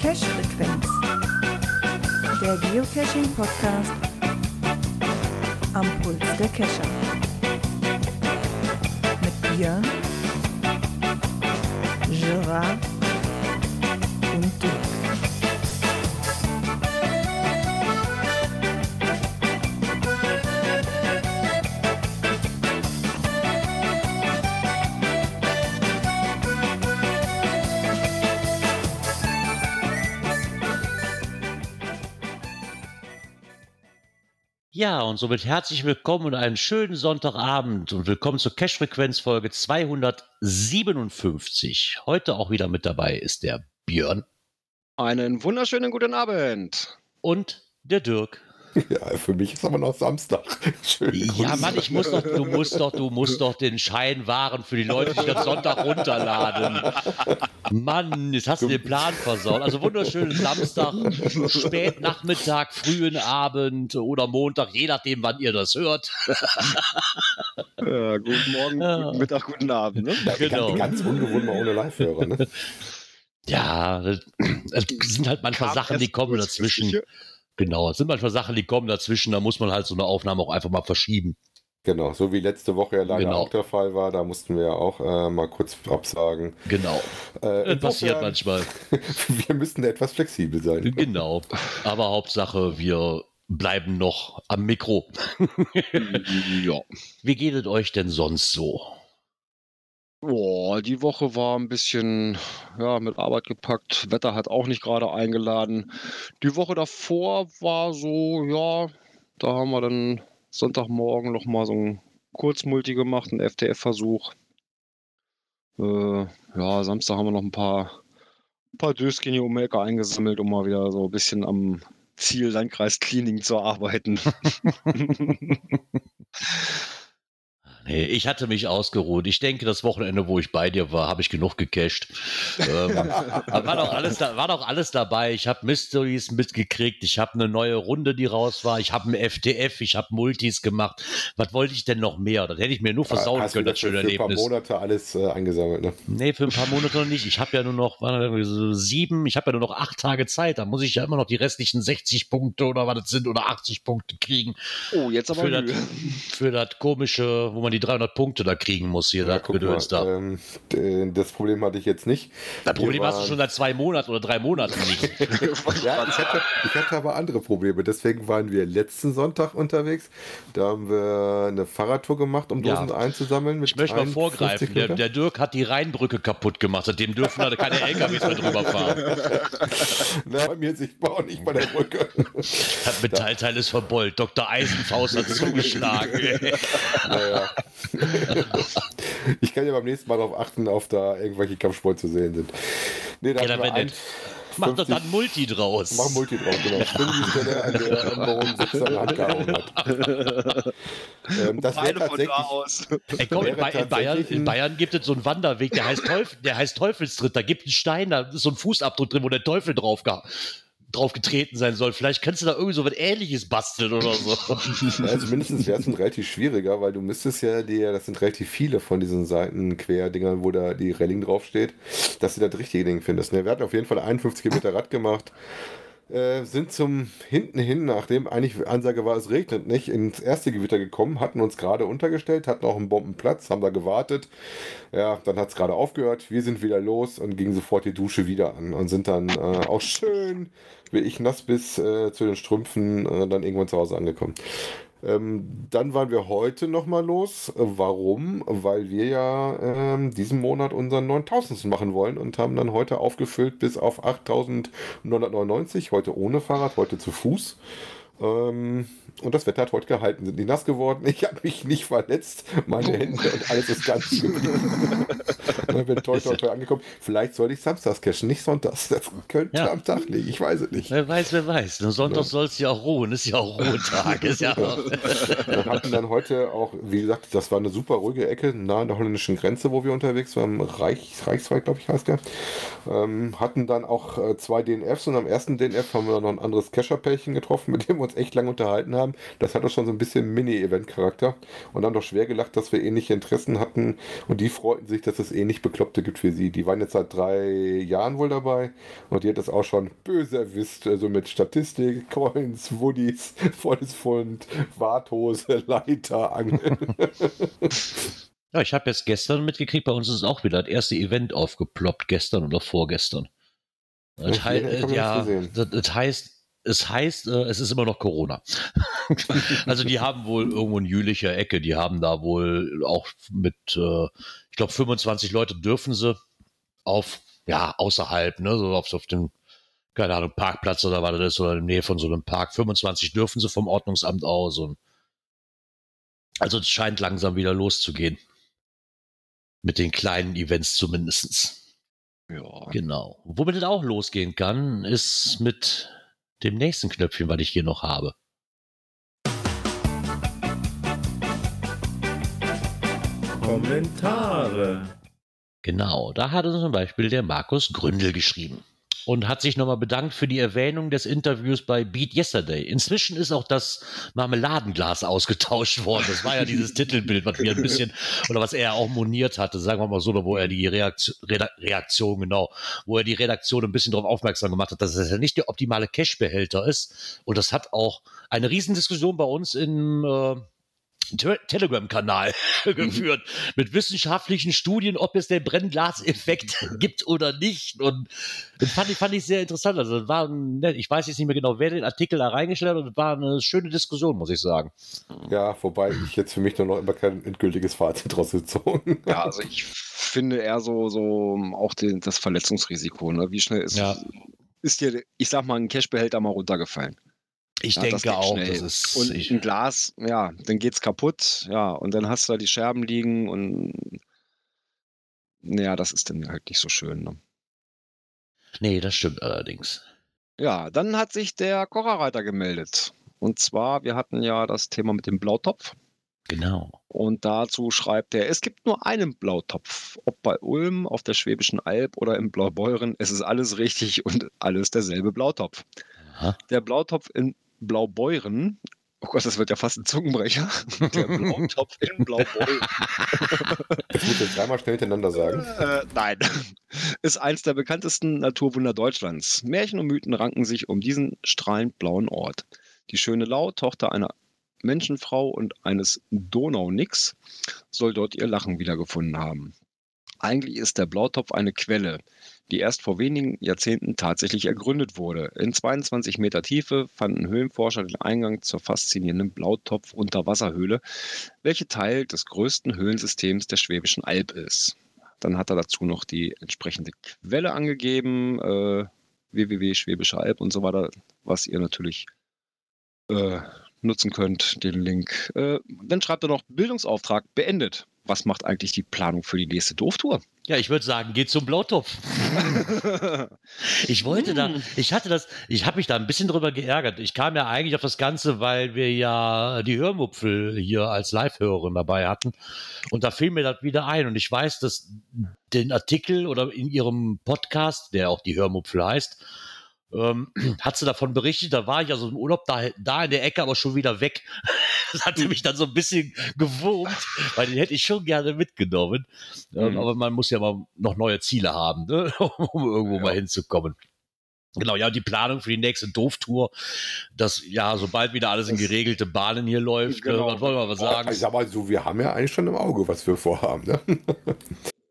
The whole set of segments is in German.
Cache-Frequenz. Der Geocaching-Podcast am Puls der Cacher. Mit Björn, Gerard Ja, und somit herzlich willkommen und einen schönen Sonntagabend und willkommen zur Cash-Frequenz-Folge 257. Heute auch wieder mit dabei ist der Björn Einen wunderschönen guten Abend. und der Dirk. Ja, für mich ist aber noch Samstag. Schöne Ja. Mann, ich muss doch, du musst doch, du musst doch den Schein wahren für die Leute, die das Sonntag runterladen. Mann, jetzt hast du den Plan versaut. Also wunderschönen Samstag, spät Nachmittag, frühen Abend oder Montag, je nachdem, wann ihr das hört. Ja, guten Morgen, Ja. guten Mittag, guten Abend. Ne? Ja, genau. Ganz, ganz ungewohnt mal ohne Live-Hörer. Ne? Ja, das das sind halt manchmal Kam Sachen, die kommen dazwischen. Genau, es sind manchmal Sachen, die kommen dazwischen, da muss man halt so eine Aufnahme auch einfach mal verschieben. Genau, so wie letzte Woche ja leider Genau. auch der Fall war. Da mussten wir ja auch äh, mal kurz absagen. Genau. Äh, Das passiert manchmal. Wir müssten etwas flexibel sein. Genau. Aber Hauptsache, wir bleiben noch am Mikro. Ja. Wie geht es euch denn sonst so? Boah, die Woche war ein bisschen ja, mit Arbeit gepackt. Wetter hat auch nicht gerade eingeladen. Die Woche davor war so, ja, da haben wir dann Sonntagmorgen noch mal so ein Kurzmulti gemacht, einen FTF-Versuch. Äh, ja, Samstag haben wir noch ein paar, ein paar Döschen hier um die Ecke eingesammelt, um mal wieder so ein bisschen am Ziel Landkreis Cleaning zu arbeiten. Nee, ich hatte mich ausgeruht. Ich denke, das Wochenende, wo ich bei dir war, habe ich genug gecached. ähm, da war doch alles, da, war doch alles dabei. Ich habe Mysteries mitgekriegt. Ich habe eine neue Runde, die raus war. Ich habe ein FTF. Ich habe Multis gemacht. Was wollte ich denn noch mehr? Das hätte ich mir nur versauen Hast können, das schöne für ein paar Erlebnis. Monate alles äh, eingesammelt. Ne? Nee, für ein paar Monate noch nicht. Ich habe ja nur noch so sieben, ich habe ja nur noch acht Tage Zeit. Da muss ich ja immer noch die restlichen 60 Punkte oder was das sind oder 80 Punkte kriegen Oh, jetzt aber für das, für das komische, wo man die 300 Punkte da kriegen muss hier, Ja, das da. ähm, das Problem hatte ich jetzt nicht. Das Problem Wir hast du waren- schon seit zwei Monaten oder drei Monaten nicht. Ja, ich hatte, ich hatte aber andere Probleme. Deswegen waren wir letzten Sonntag unterwegs. Da haben wir eine Fahrradtour gemacht, um Ja. Dosen einzusammeln. Mit Ich möchte mal 51 vorgreifen, der, der Dirk hat die Rheinbrücke kaputt gemacht, seitdem dürfen da keine LKWs mehr drüber fahren. Na, bei mir sichtbar auch nicht bei der Brücke. Das Metallteil ist verbeult, Dr. Eisenfaust hat zugeschlagen. naja. Ich kann ja beim nächsten Mal darauf achten, ob da irgendwelche Kampfsport zu sehen sind. Nee, da Ja, dann wir wenn ein-. Mach doch dann Multi draus. Mach Multi drauf, genau. Stimmt an der Änderung seine Hand gehauen hat. ähm, das wäre tatsächlich. da aus. Ey, komm, in, Ba- in, Bayern, in Bayern gibt es so einen Wanderweg, der heißt, Teufel, der heißt Teufelstritt. Da gibt es einen Stein, da ist so ein Fußabdruck drin, wo der Teufel drauf, ge drauf getreten sein soll. Vielleicht kannst du da irgendwie so was ähnliches basteln oder so. Also mindestens wäre es relativ schwieriger, weil du müsstest ja dir, das sind relativ viele von diesen Seitenquerdingern, wo da die Railing draufsteht, dass du das richtige Ding findest. Ne, Wir hatten auf jeden Fall 51 Kilometer Rad gemacht. Äh, sind zum hinten hin, nachdem eigentlich Ansage war, es regnet nicht, ins erste Gewitter gekommen, hatten uns gerade untergestellt, hatten auch einen Bombenplatz, haben da gewartet. Ja, dann hat es gerade aufgehört, wir sind wieder los und gingen sofort die Dusche wieder an und sind dann äh, auch schön, wie ich nass bis äh, zu den Strümpfen, äh, dann irgendwann zu Hause angekommen. Ähm, dann waren wir heute nochmal los. Warum? Weil wir ja ähm, diesen Monat unseren 9000 machen wollen und haben dann heute aufgefüllt bis auf 8999. Heute ohne Fahrrad, heute zu Fuß. Ähm, und das Wetter hat heute gehalten, sind nicht nass geworden. Ich habe mich nicht verletzt. Meine Hände und alles ist ganz geblieben. Ich bin toi, toi, toi angekommen. Vielleicht sollte ich samstags cashen, nicht sonntags. Das könnte Ja. am Tag liegen. Ich weiß es nicht. Wer weiß, wer weiß. Nur Sonntag soll es ja auch ruhen. Ist ja auch Ruhetag. Ist ja auch. Wir hatten dann heute auch, wie gesagt, das war eine super ruhige Ecke nahe an der holländischen Grenze, wo wir unterwegs waren. Reich, Reichswald, glaube ich, heißt der. Ähm, hatten dann auch äh, zwei DNFs und am ersten DNF haben wir noch ein anderes Kescher-Pärchen getroffen, mit dem wir uns echt lange unterhalten haben. Das hat doch schon so ein bisschen Mini-Event-Charakter. Und dann doch schwer gelacht, dass wir ähnliche Interessen hatten. Und die freuten sich, dass es ähnlich Bekloppte gibt für sie. Die waren jetzt seit drei Jahren wohl dabei. Und die hat das auch schon böse erwischt. Also mit Statistik, Coins, Woodies, volles Fund, Warthose, Leiter, Angeln. Ja, ich habe jetzt gestern mitgekriegt, bei uns ist auch wieder das erste Event aufgeploppt, gestern oder vorgestern. Das, äh, ja, das, das, heißt, es heißt, äh, es ist immer noch Corona. also die haben wohl irgendwo in jülicher Ecke, die haben da wohl auch mit, äh, ich glaube, 25 Leute dürfen sie auf, ja, außerhalb, ne, so auf, auf dem, keine Ahnung, Parkplatz oder was das ist, oder in der Nähe von so einem Park. 25 dürfen sie vom Ordnungsamt aus und also es scheint langsam wieder loszugehen. Mit den kleinen Events zumindest. Ja. Genau. Womit es auch losgehen kann, ist mit dem nächsten Knöpfchen, was ich hier noch habe. Kommentare. Genau, da hat uns zum Beispiel der Markus Gründel geschrieben und hat sich nochmal bedankt für die Erwähnung des Interviews bei Beat Yesterday. Inzwischen ist auch das Marmeladenglas ausgetauscht worden. Das war ja dieses Titelbild, was mir ein bisschen, oder was er auch moniert hatte, sagen wir mal so, wo er die Reaktion, Reaktion, genau, wo er die Redaktion ein bisschen darauf aufmerksam gemacht hat, dass es ja nicht der optimale Cash-Behälter ist. Und das hat auch eine Riesendiskussion bei uns in, äh, Telegram-Kanal geführt mit wissenschaftlichen Studien, ob es den Brennglaseffekt gibt oder nicht. Und das fand ich, fand ich sehr interessant. Also das war ein, ich weiß jetzt nicht mehr genau, wer den Artikel da reingestellt hat und es war eine schöne Diskussion, muss ich sagen. Ja, wobei ich jetzt für mich noch immer kein endgültiges Fazit draus gezogen Ja, also ich finde eher so, so auch den, das Verletzungsrisiko. Ne? Wie schnell ist, ja. ist dir, ich sag mal, ein Cashbehälter mal runtergefallen? Ich ja, denke auch, schnell. das ist. Und ich, ein Glas, ja, dann geht's kaputt, ja, und dann hast du da die Scherben liegen und ja, das ist dann halt nicht so schön. Ne? Nee, das stimmt allerdings. Ja, dann hat sich der Kocherreiter gemeldet. Und zwar, wir hatten ja das Thema mit dem Blautopf. Genau. Und dazu schreibt er, es gibt nur einen Blautopf. Ob bei Ulm, auf der Schwäbischen Alb oder im Blaubeuren, es ist alles richtig und alles derselbe Blautopf. Aha. Der Blautopf in Blaubeuren. Oh Gott, das wird ja fast ein Zungenbrecher. Der Blautopf in Blaubeuren. Das muss ich dreimal schnell hintereinander sagen. Äh, nein. Ist eins der bekanntesten Naturwunder Deutschlands. Märchen und Mythen ranken sich um diesen strahlend blauen Ort. Die schöne Lau, Tochter einer Menschenfrau und eines Donaunix, soll dort ihr Lachen wiedergefunden haben. Eigentlich ist der Blautopf eine Quelle, die erst vor wenigen Jahrzehnten tatsächlich ergründet wurde. In 22 Meter Tiefe fanden Höhlenforscher den Eingang zur faszinierenden Blautopf-Unterwasserhöhle, welche Teil des größten Höhlensystems der Schwäbischen Alb ist. Dann hat er dazu noch die entsprechende Quelle angegeben, äh, www.schwäbische Alb und so weiter, was ihr natürlich äh, nutzen könnt, den Link. Äh, dann schreibt er noch Bildungsauftrag beendet was macht eigentlich die Planung für die nächste Dorftour? Ja, ich würde sagen, geht zum Blautopf. ich wollte da, hm. ich hatte das, ich habe mich da ein bisschen drüber geärgert. Ich kam ja eigentlich auf das Ganze, weil wir ja die Hörmupfel hier als Live-Hörerin dabei hatten. Und da fiel mir das wieder ein. Und ich weiß, dass den Artikel oder in ihrem Podcast, der auch die Hörmupfel heißt, ähm, hat sie davon berichtet, da war ich also im Urlaub da, da in der Ecke, aber schon wieder weg. Das hatte mich dann so ein bisschen gewurmt, weil den hätte ich schon gerne mitgenommen. Ähm, mhm. Aber man muss ja mal noch neue Ziele haben, ne? um irgendwo ja. mal hinzukommen. Genau, ja, die Planung für die nächste Doof-Tour, dass ja, sobald wieder alles in geregelte Bahnen hier läuft, ne, genau. was wollen wir mal sagen? Ich sag mal so, wir haben ja eigentlich schon im Auge, was wir vorhaben, ne?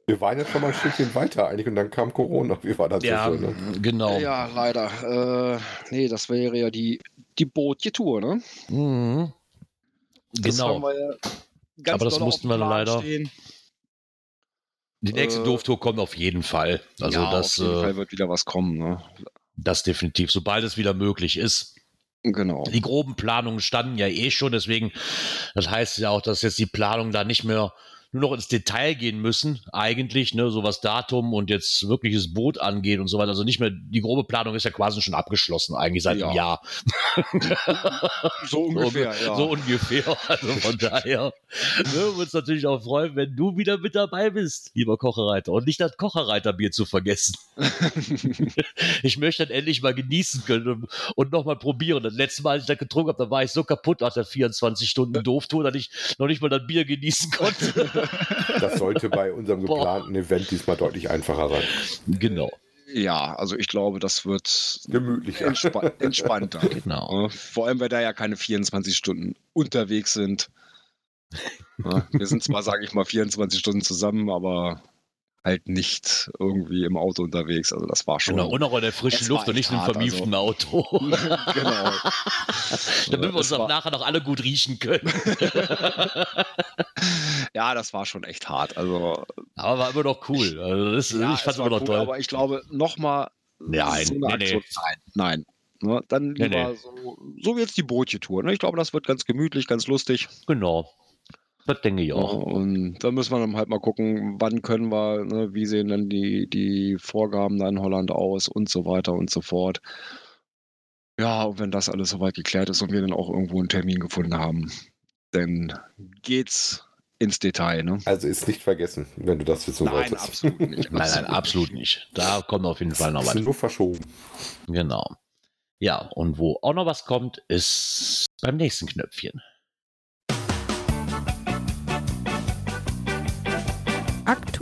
Wir waren jetzt schon mal ein Stückchen weiter eigentlich und dann kam Corona. Wie war das ja, so ne? genau. Ja, leider. Äh, nee, das wäre ja die, die Bootje-Tour, ne? Mhm. Genau. Ja Aber das mussten wir leider. Stehen. Die nächste äh, Dooftour kommt auf jeden Fall. Also ja, das, auf jeden äh, Fall wird wieder was kommen. Ne? Das definitiv, sobald es wieder möglich ist. Genau. Die groben Planungen standen ja eh schon, deswegen, das heißt ja auch, dass jetzt die Planung da nicht mehr nur noch ins Detail gehen müssen, eigentlich, ne, so was Datum und jetzt wirkliches Boot angeht und so weiter. Also nicht mehr, die grobe Planung ist ja quasi schon abgeschlossen, eigentlich seit Ja. einem Jahr. So ungefähr, so, ja. so ungefähr. Also von daher ne, uns natürlich auch freuen, wenn du wieder mit dabei bist, lieber Kochereiter. Und nicht das Kochereiterbier zu vergessen. ich möchte das endlich mal genießen können und, und nochmal probieren. Das letzte Mal, als ich das getrunken habe, da war ich so kaputt nach der 24 Stunden Dooftour, dass ich noch nicht mal das Bier genießen konnte. Das sollte bei unserem Boah. geplanten Event diesmal deutlich einfacher sein. genau. ja, also ich glaube, das wird Gemütlicher. entspa entspannter. Genau. Vor allem, weil da ja keine 24 Stunden unterwegs sind. Wir sind zwar, sage ich mal, 24 Stunden zusammen, aber halt nicht irgendwie im Auto unterwegs. Also das war schon. Genau. Und auch in der frischen Luft und nicht echt in einem hart, vermieften Auto. genau. Damit wir uns auch nachher noch alle gut riechen können. Ja, das war schon echt hart. Also Aber war immer noch cool. Also das, ja, ich fand es immer noch cool, toll. Aber ich glaube, nochmal Nein, so nee, nee. nein, nein. Ne, dann Nee, lieber nee. So, so wie jetzt die Bootje-Tour. Ne? Ich glaube, das wird ganz gemütlich, ganz lustig. Genau. Das denke ich Ja, auch. und da müssen wir dann halt mal gucken, wann können wir, ne, wie sehen dann die, die Vorgaben da in Holland aus und so weiter und so fort. Ja, und wenn das alles soweit geklärt ist und wir dann auch irgendwo einen Termin gefunden haben, dann geht's ins Detail. Ne? Also ist nicht vergessen, wenn du das wissen Nein, wolltest. absolut nicht. Nein, nein, absolut nicht. Da kommt auf jeden Fall noch was. nur verschoben. Genau. Ja, und wo auch noch was kommt, ist beim nächsten Knöpfchen.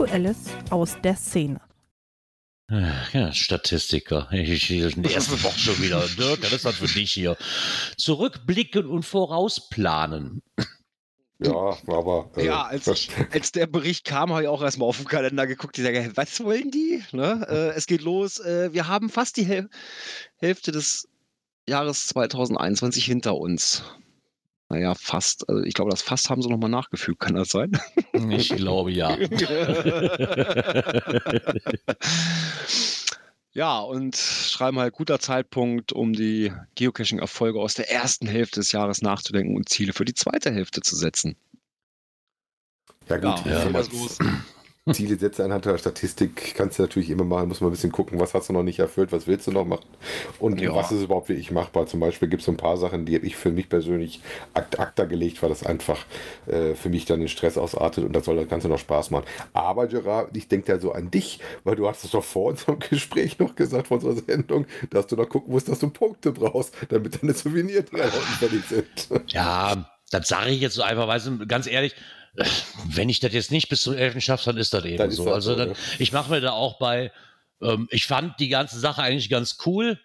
Aktuelles aus der Szene. Ja, Statistiker. Ich, ich, die erste Woche schon wieder. Dirk, das ist was für dich hier. Zurückblicken und vorausplanen. Ja, aber. äh, Ja, als, als der Bericht kam, habe ich auch erstmal auf den Kalender geguckt. Ich sage, was wollen die? Ne? Äh, es geht los. Äh, wir haben fast die Häl Hälfte des Jahres 2021 hinter uns. Naja, fast. Also ich glaube, das fast haben sie nochmal nachgefügt. Kann das sein? Ich glaube ja. ja, und schreiben halt guter Zeitpunkt, um die Geocaching-Erfolge aus der ersten Hälfte des Jahres nachzudenken und Ziele für die zweite Hälfte zu setzen. Ja, gut, Ja, ich Ziele setzen anhand der Statistik kannst du natürlich immer machen, muss man ein bisschen gucken, was hast du noch nicht erfüllt, was willst du noch machen und Ja. was ist überhaupt wirklich machbar. Zum Beispiel gibt es so ein paar Sachen, die habe ich für mich persönlich ad acta gelegt, weil das einfach äh, für mich dann den Stress ausartet und das soll das Ganze noch Spaß machen. Aber Gerard, ich denke ja so an dich, weil du hast es doch vor unserem Gespräch noch gesagt, vor unserer Sendung, dass du noch gucken musst, dass du Punkte brauchst, damit deine unten fertig sind. Ja, das sage ich jetzt so einfach, weißt du, ganz ehrlich, wenn ich das jetzt nicht bis zum 11. schaffe, dann ist das eben Dann so. das Also so, dann, ne? ich mache mir da auch bei, ähm, ich fand die ganze Sache eigentlich ganz cool,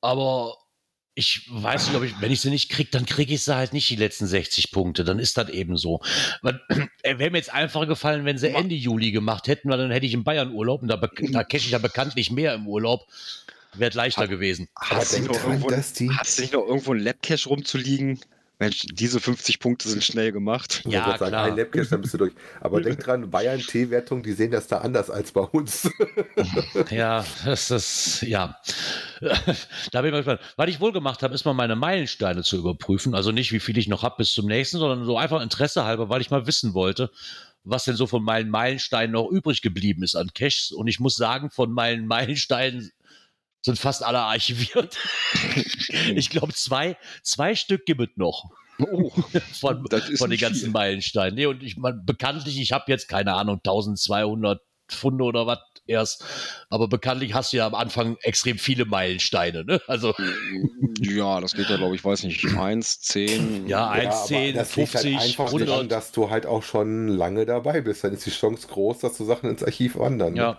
aber ich weiß nicht, ob ich, wenn ich sie nicht kriege, dann kriege ich sie halt nicht die letzten 60 Punkte. Dann ist das eben so. Äh, Wäre mir jetzt einfacher gefallen, wenn sie Ende Juli gemacht hätten, weil dann hätte ich in Bayern Urlaub und da, be- da cache ich ja bekanntlich mehr im Urlaub. Wäre leichter Hat- gewesen. Hast du, dran, irgendwo, hast du nicht noch irgendwo ein Labcache rumzuliegen? Mensch, diese 50 Punkte sind schnell gemacht. Ich Ja, wollte sagen, klar. ein Labcache, dann bist du durch. Aber denk dran, Bayern T-Wertung, die sehen das da anders als bei uns. Ja, das ist, ja. da bin ich mal gespannt. Was ich wohl gemacht habe, ist mal meine Meilensteine zu überprüfen. Also nicht, wie viel ich noch habe bis zum nächsten, sondern so einfach Interesse halber, weil ich mal wissen wollte, was denn so von meinen Meilensteinen noch übrig geblieben ist an Caches. Und ich muss sagen, von meinen Meilensteinen sind fast alle archiviert. ich glaube, zwei, zwei Stück gibt es noch Oh, von, von den ganzen viel. Meilensteinen. Nee, und ich mein, bekanntlich, ich habe jetzt keine Ahnung, 1200 Pfunde oder was erst, aber bekanntlich hast du ja am Anfang extrem viele Meilensteine, ne? Also ja, das geht ja, glaube ich, weiß nicht, 1, 10. ja, 1, aber 10, das liegt 50, halt einfach 100. daran, dass du halt auch schon lange dabei bist. Dann ist die Chance groß, dass du Sachen ins Archiv wandern. ne?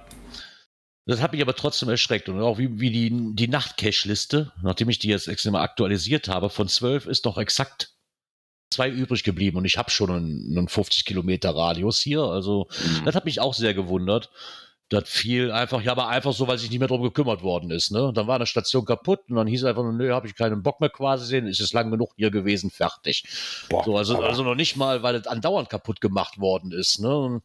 Das hat mich aber trotzdem erschreckt. Und auch wie, wie die, die Nacht-Cache-Liste, nachdem ich die jetzt extra mal aktualisiert habe, von 12 ist noch exakt zwei übrig geblieben. Und ich habe schon einen, einen 50 Kilometer Radius hier. Also Mhm. Das hat mich auch sehr gewundert. Das fiel einfach, ja, aber einfach so, weil sich nicht mehr drum gekümmert worden ist. Ne? Dann war eine Station kaputt und dann hieß es einfach nur, nö, habe ich keinen Bock mehr quasi sehen, ist es lang genug hier gewesen, fertig. Boah, So, also, also noch nicht mal, weil es andauernd kaputt gemacht worden ist. Ne? Und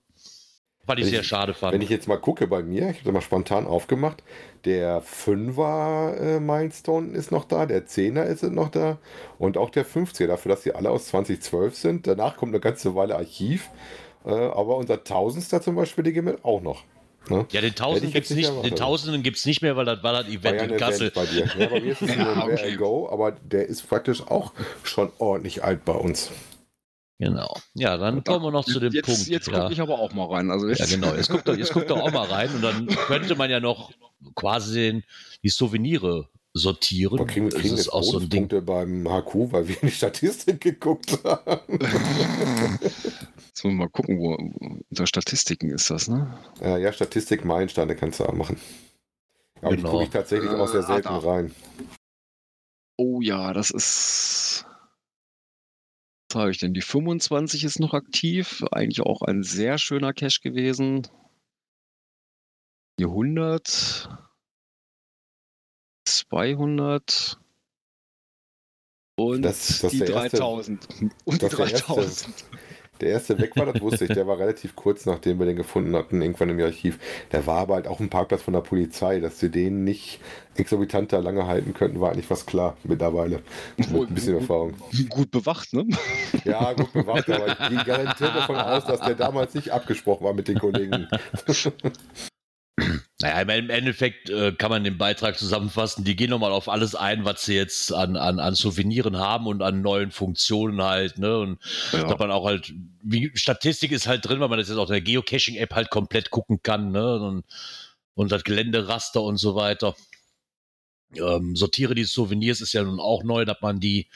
Was ich Wenn sehr ich- schade fand. Wenn ich jetzt mal gucke bei mir, ich habe das mal spontan aufgemacht, der 5er äh, Milestone ist noch da, der 10er ist noch da und auch der 50er, dafür, dass sie alle aus 2012 sind. Danach kommt eine ganze Weile Archiv, äh, aber unser Tausendster zum Beispiel, die gehen auch noch. Ne? ja, den Tausenden gibt's jetzt nicht den Tausenden gibt's nicht mehr, weil das war das Event ja in Kassel. Bei dir. Ja, bei mir ist es nur ein Go, aber der ist praktisch auch schon ordentlich alt bei uns. Genau. Ja, dann kommen wir noch zu dem jetzt, Punkt. Jetzt ja. gucke ich aber auch mal rein. Also Ja, jetzt, genau. Jetzt guckt, doch, jetzt guckt doch auch mal rein und dann könnte man ja noch quasi den, die Souvenire sortieren. Wir kriegen, das kriegen ist jetzt auch so ein Ding. Beim HQ, weil wir in die Statistik geguckt haben. Jetzt müssen wir mal gucken, wo unter Statistiken ist das, ne? Äh, ja, Statistik, Meilensteine kannst du auch machen. Aber die Genau. gucke ich tatsächlich auch sehr Äh, selten ah, rein. Oh ja, das ist. Was habe ich denn? Die 25 ist noch aktiv. Eigentlich auch ein sehr schöner Cache gewesen. Die 100. 200. Und Das- das die der erste- 3000. Und die das der erste- 3000. Der erste weg war, das wusste ich. Der war relativ kurz, nachdem wir den gefunden hatten, irgendwann im Archiv. Der war aber halt auch ein Parkplatz von der Polizei. Dass sie den nicht exorbitant da lange halten könnten, war eigentlich was klar mittlerweile. Mit ein bisschen Erfahrung. Gut bewacht, ne? Ja, gut bewacht, aber ich gehe garantiert davon aus, dass der damals nicht abgesprochen war mit den Kollegen. Naja, im- Endeffekt äh, kann man den Beitrag zusammenfassen. Die gehen nochmal auf alles ein, was sie jetzt an, an, an Souveniren haben und an neuen Funktionen halt. Ne? Und Ja. dass man auch halt, wie Statistik ist halt drin, weil man das jetzt auch in der Geocaching-App halt komplett gucken kann. Ne? Und, und das Geländeraster und so weiter. Ähm, sortiere die Souvenirs ist ja nun auch neu, dass man die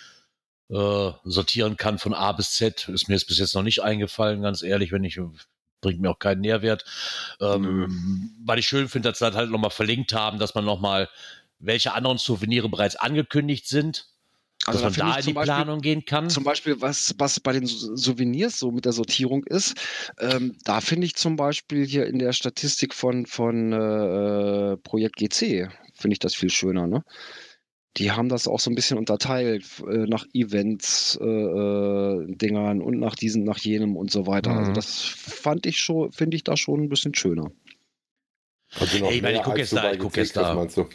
äh, sortieren kann von A bis Z. Ist mir jetzt bis jetzt noch nicht eingefallen, ganz ehrlich, wenn ich bringt mir auch keinen Nährwert. Ähm, weil ich schön finde, dass sie das halt nochmal verlinkt haben, dass man nochmal, welche anderen Souvenire bereits angekündigt sind, Also dass man finde da in die Beispiel- Planung gehen kann. Zum Beispiel, was, was bei den Sou- Souvenirs so mit der Sortierung ist, ähm, da finde ich zum Beispiel hier in der Statistik von, von äh, Projekt GC, finde ich das viel schöner, ne? Die haben das auch so ein bisschen unterteilt äh, nach Events, äh, äh, Dingern und nach diesen, nach jenem und so weiter. Also Mhm. das fand ich schon, finde ich da schon ein bisschen schöner. Also Ey, ich meine, mehr ich guck als jetzt da, bei ich guck GC, jetzt da. meinst du?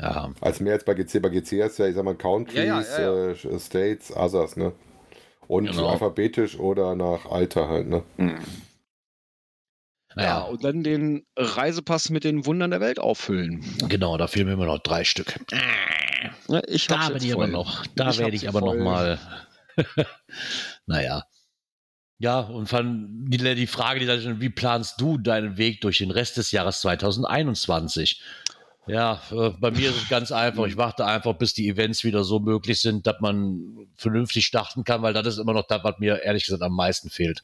ja, Als mehr als bei GC. Bei GC ist ja, ich sag mal, Countries, Ja, ja, ja, Äh, States, Others, ne? Und Genau. alphabetisch oder nach Alter halt, ne? Ja, naja, und dann den Reisepass mit den Wundern der Welt auffüllen. genau, da fehlen mir immer noch drei Stück. Ja, ich Da bin ich aber voll. noch, da Ich werde ich aber noch voll. mal. naja. Ja, und von die, die Frage, die da schon, wie planst du deinen Weg durch den Rest des Jahres 2021? Ja, äh, bei mir ist es ganz einfach. Ich warte einfach, bis die Events wieder so möglich sind, dass man vernünftig starten kann, weil das ist immer noch das, was mir ehrlich gesagt am meisten fehlt.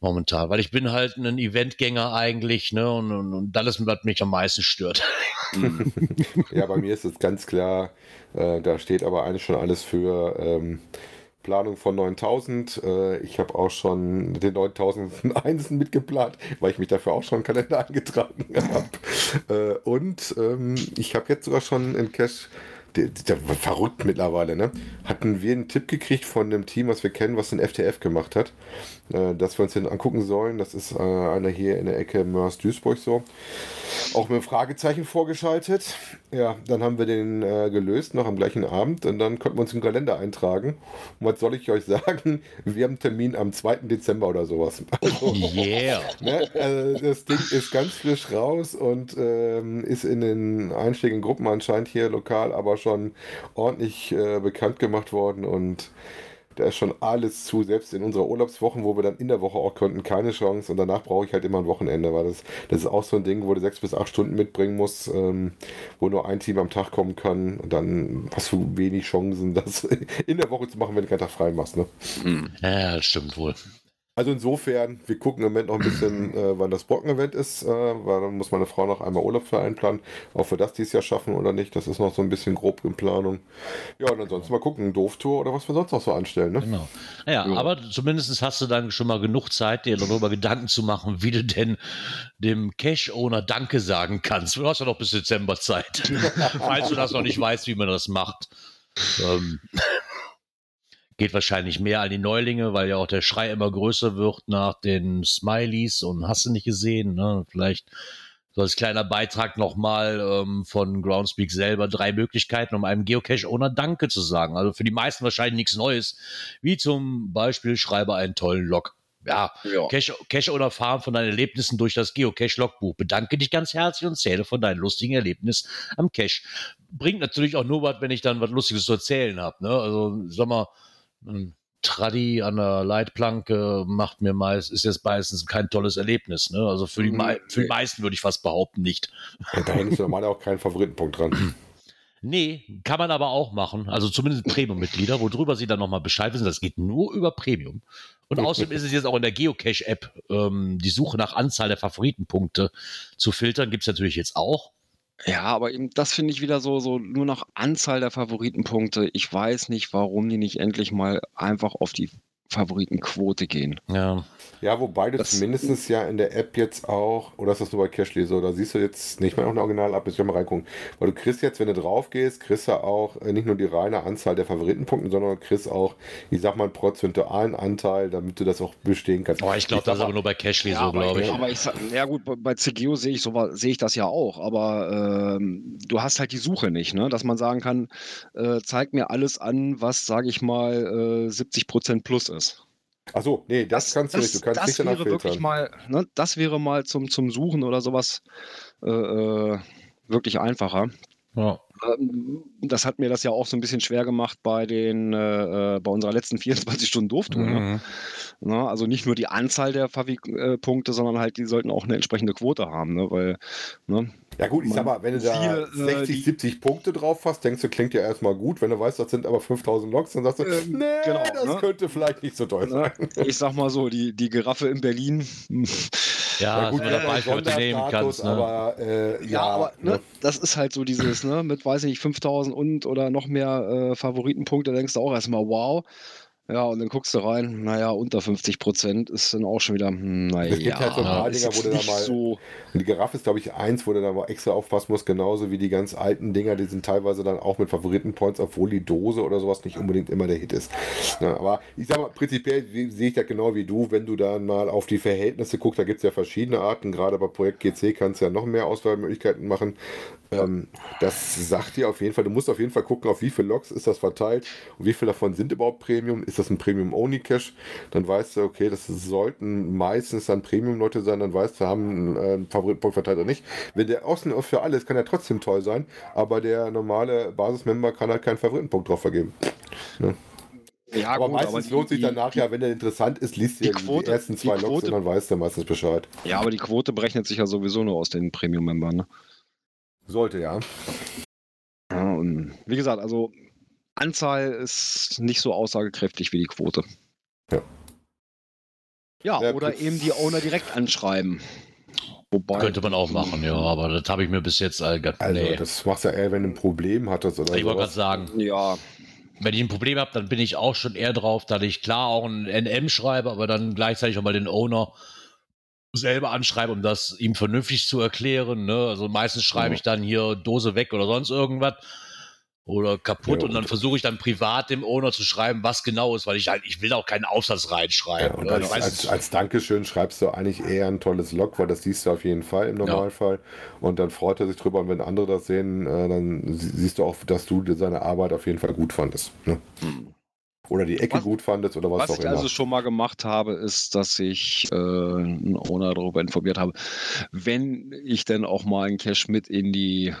Momentan. Weil ich bin halt ein Eventgänger eigentlich, ne? Und, und, und das ist, was mich am meisten stört. Ja, bei mir ist es ganz klar, äh, da steht aber eigentlich schon alles für ähm, Planung von 9000. Äh, ich habe auch schon den 9001 mitgeplant, weil ich mich dafür auch schon einen Kalender eingetragen habe. Äh, und ähm, ich habe jetzt sogar schon einen Cash. Der, der war verrückt mittlerweile, ne? Hatten wir einen Tipp gekriegt von einem Team, was wir kennen, was den FTF gemacht hat, äh, dass wir uns den angucken sollen. Das ist äh, einer hier in der Ecke Mörs-Duisburg so. Auch mit einem Fragezeichen vorgeschaltet. Ja, dann haben wir den äh, gelöst, noch am gleichen Abend. Und dann konnten wir uns im Kalender eintragen. Und was soll ich euch sagen? Wir haben einen Termin am 2. Dezember oder sowas. Also, Yeah. ne, also das Ding ist ganz frisch raus und ähm, ist in den einschlägigen Gruppen anscheinend hier lokal aber schon ordentlich äh, bekannt gemacht worden. Und da ist schon alles zu, selbst in unserer Urlaubswochen, wo wir dann in der Woche auch konnten, keine Chance. Und danach brauche ich halt immer ein Wochenende, weil das, das ist auch so ein Ding, wo du sechs bis acht Stunden mitbringen musst, ähm, wo nur ein Team am Tag kommen kann. Und dann hast du wenig Chancen, das in der Woche zu machen, wenn du keinen Tag frei machst. Ne? Ja, das stimmt wohl. Also insofern, wir gucken im Moment noch ein bisschen, äh, wann das Brocken-Event ist, äh, weil dann muss meine Frau noch einmal Urlaub für einplanen, ob wir das dieses Jahr schaffen oder nicht. Das ist noch so ein bisschen grob in Planung. Ja, und ansonsten mal gucken, Doftour oder was wir sonst noch so anstellen. Ne? Genau. Ja, Ja. aber zumindest hast du dann schon mal genug Zeit, dir darüber Gedanken zu machen, wie du denn dem Cash-Owner Danke sagen kannst. Du hast ja noch bis Dezember Zeit, falls du das noch nicht weißt, wie man das macht. Ähm, geht wahrscheinlich mehr an die Neulinge, weil ja auch der Schrei immer größer wird nach den Smileys und hast du nicht gesehen. Ne? Vielleicht so als kleiner Beitrag nochmal ähm, von Groundspeak selber drei Möglichkeiten, um einem Geocache-Owner Danke zu sagen. Also für die meisten wahrscheinlich nichts Neues, wie zum Beispiel schreibe einen tollen Log. Ja, Ja. Cache, Cache oder fahren von deinen Erlebnissen durch das Geocache-Logbuch. Bedanke dich ganz herzlich und zähle von deinem lustigen Erlebnis am Cache. Bringt natürlich auch nur was, wenn ich dann was Lustiges zu erzählen habe. Ne? Also, sag mal, ein Traddy an der Leitplanke macht mir meist, ist jetzt meistens kein tolles Erlebnis. Ne? Also für die, mei- für die meisten würde ich fast behaupten, nicht. Ja, da hängt normal auch kein Favoritenpunkt dran. Nee, kann man aber auch machen. Also zumindest Premium-Mitglieder, worüber sie dann nochmal Bescheid wissen. Das geht nur über Premium. Und außerdem ist es jetzt auch in der Geocache-App, ähm, die Suche nach Anzahl der Favoritenpunkte zu filtern, gibt es natürlich jetzt auch. Ja, aber eben das finde ich wieder so, so nur nach Anzahl der Favoritenpunkte. Ich weiß nicht, warum die nicht endlich mal einfach auf die Favoritenquote gehen. Ja. Ja, wobei du Das- zumindest ja in der App jetzt auch, oder ist das nur bei Cashly so, da siehst du jetzt nicht mal auch eine Original-App, jetzt mal reingucken. Weil du kriegst jetzt, wenn du drauf gehst, kriegst du auch äh, nicht nur die reine Anzahl der Favoritenpunkte, sondern kriegst auch, ich sag mal, einen prozentualen Anteil, damit du das auch bestehen kannst. Aber ich glaube, das ist aber nur bei Cashly so, aber, glaube ich. aber ich sag, ja gut, bei- CGO sehe ich so sehe ich das ja auch, aber ähm, du hast halt die Suche nicht, ne? dass man sagen kann, äh, zeig mir alles an, was, sage ich mal, äh, 70 Prozent plus ist. Achso, nee, das, kannst du nicht. Du kannst das nicht danach wäre wirklich filtern. mal, ne, das wäre mal zum, zum Suchen oder sowas äh, äh, wirklich einfacher. Ja. Ähm, Das hat mir das ja auch so ein bisschen schwer gemacht bei den äh, äh, bei unserer letzten 24 Stunden Durftour. Ne? Mhm. Na, also nicht nur die Anzahl der Favi-Punkte, sondern halt, die sollten auch eine entsprechende Quote haben, ne? weil ne? Ja gut, ich sag mal, wenn du da Viele, äh, 60, die- 70 Punkte drauf hast, denkst du, klingt ja erstmal gut. Wenn du weißt, das sind aber 5000 Loks, dann sagst du, Ähm, nee, genau, das ne? könnte vielleicht nicht so toll ne? sein. ich sag mal so, die, die Giraffe in Berlin, Ja, Ja, gut, äh, dabei du nehmen kannst. Ne? aber äh, ja, ja, aber ne, ne? das ist halt so dieses, ne, mit, weiß ich nicht, 5000 und oder noch mehr äh, Favoritenpunkte, denkst du auch erstmal, wow. Ja, und dann guckst du rein, naja, unter 50 Prozent ist dann auch schon wieder, hm, naja, Es gibt halt so ein paar Dinger, wo du da mal- so, Und die Giraffe ist, glaube ich, eins, wo du da mal extra aufpassen musst, genauso wie die ganz alten Dinger, die sind teilweise dann auch mit Favoritenpoints, obwohl die Dose oder sowas nicht unbedingt immer der Hit ist. Ja, aber ich sag mal, prinzipiell sehe ich das genau wie du, wenn du dann mal auf die Verhältnisse guckst, da gibt es ja verschiedene Arten, gerade bei Projekt GC kannst du ja noch mehr Auswahlmöglichkeiten machen. Ähm, das sagt dir auf jeden Fall, du musst auf jeden Fall gucken, auf wie viele Logs ist das verteilt und wie viele davon sind überhaupt Premium. Ist das ein Premium-Only-Cache? Dann weißt du, okay, das sollten meistens dann Premium-Leute sein, dann weißt du, haben äh, einen Favoritenpunkt verteilt oder nicht. Wenn der Außen für alles kann er trotzdem toll sein, aber der normale Basismember kann halt keinen Favoritenpunkt drauf vergeben. ja, aber gut, meistens die- lohnt sich die- danach ja, wenn der interessant ist, liest die ihr die, Quote- ersten die zwei Logs Quote- und dann weiß der meistens Bescheid. Ja, aber die Quote berechnet sich ja sowieso nur aus den Premium-Membern. Ne? Sollte ja. Ja, und wie gesagt, also Anzahl ist nicht so aussagekräftig wie die Quote. Ja. Ja, Ja, oder gut. eben die Owner direkt anschreiben. Wobei. Könnte man auch machen, ja, aber das habe ich mir bis jetzt äh, gar- Also nee. das machst du ja eher, wenn du ein Problem hattest oder Ich wollte gerade sagen, Ja, wenn ich ein Problem habe, dann bin ich auch schon eher drauf, dass ich klar auch ein NM schreibe, aber dann gleichzeitig auch mal den Owner selber anschreibe, um das ihm vernünftig zu erklären. Ne? Also meistens schreibe Ja. ich dann hier Dose weg oder sonst irgendwas oder kaputt Ja, und dann und- versuche ich dann privat dem Owner zu schreiben, was genau ist, weil ich halt, ich will auch keinen Aufsatz Ja, reinschreiben. und ne? als, Ich als, als Dankeschön schreibst du eigentlich eher ein tolles Log, weil das siehst du auf jeden Fall im Normalfall. Und dann freut er sich drüber. Und wenn andere das sehen, äh, dann sie- siehst du auch, dass du seine Arbeit auf jeden Fall gut fandest. Ne? Oder die Ecke Was- gut fandest oder was, was auch ich immer. also schon mal gemacht habe, ist, dass ich äh, einen Owner darüber informiert habe, wenn ich denn auch mal einen Cache mit in die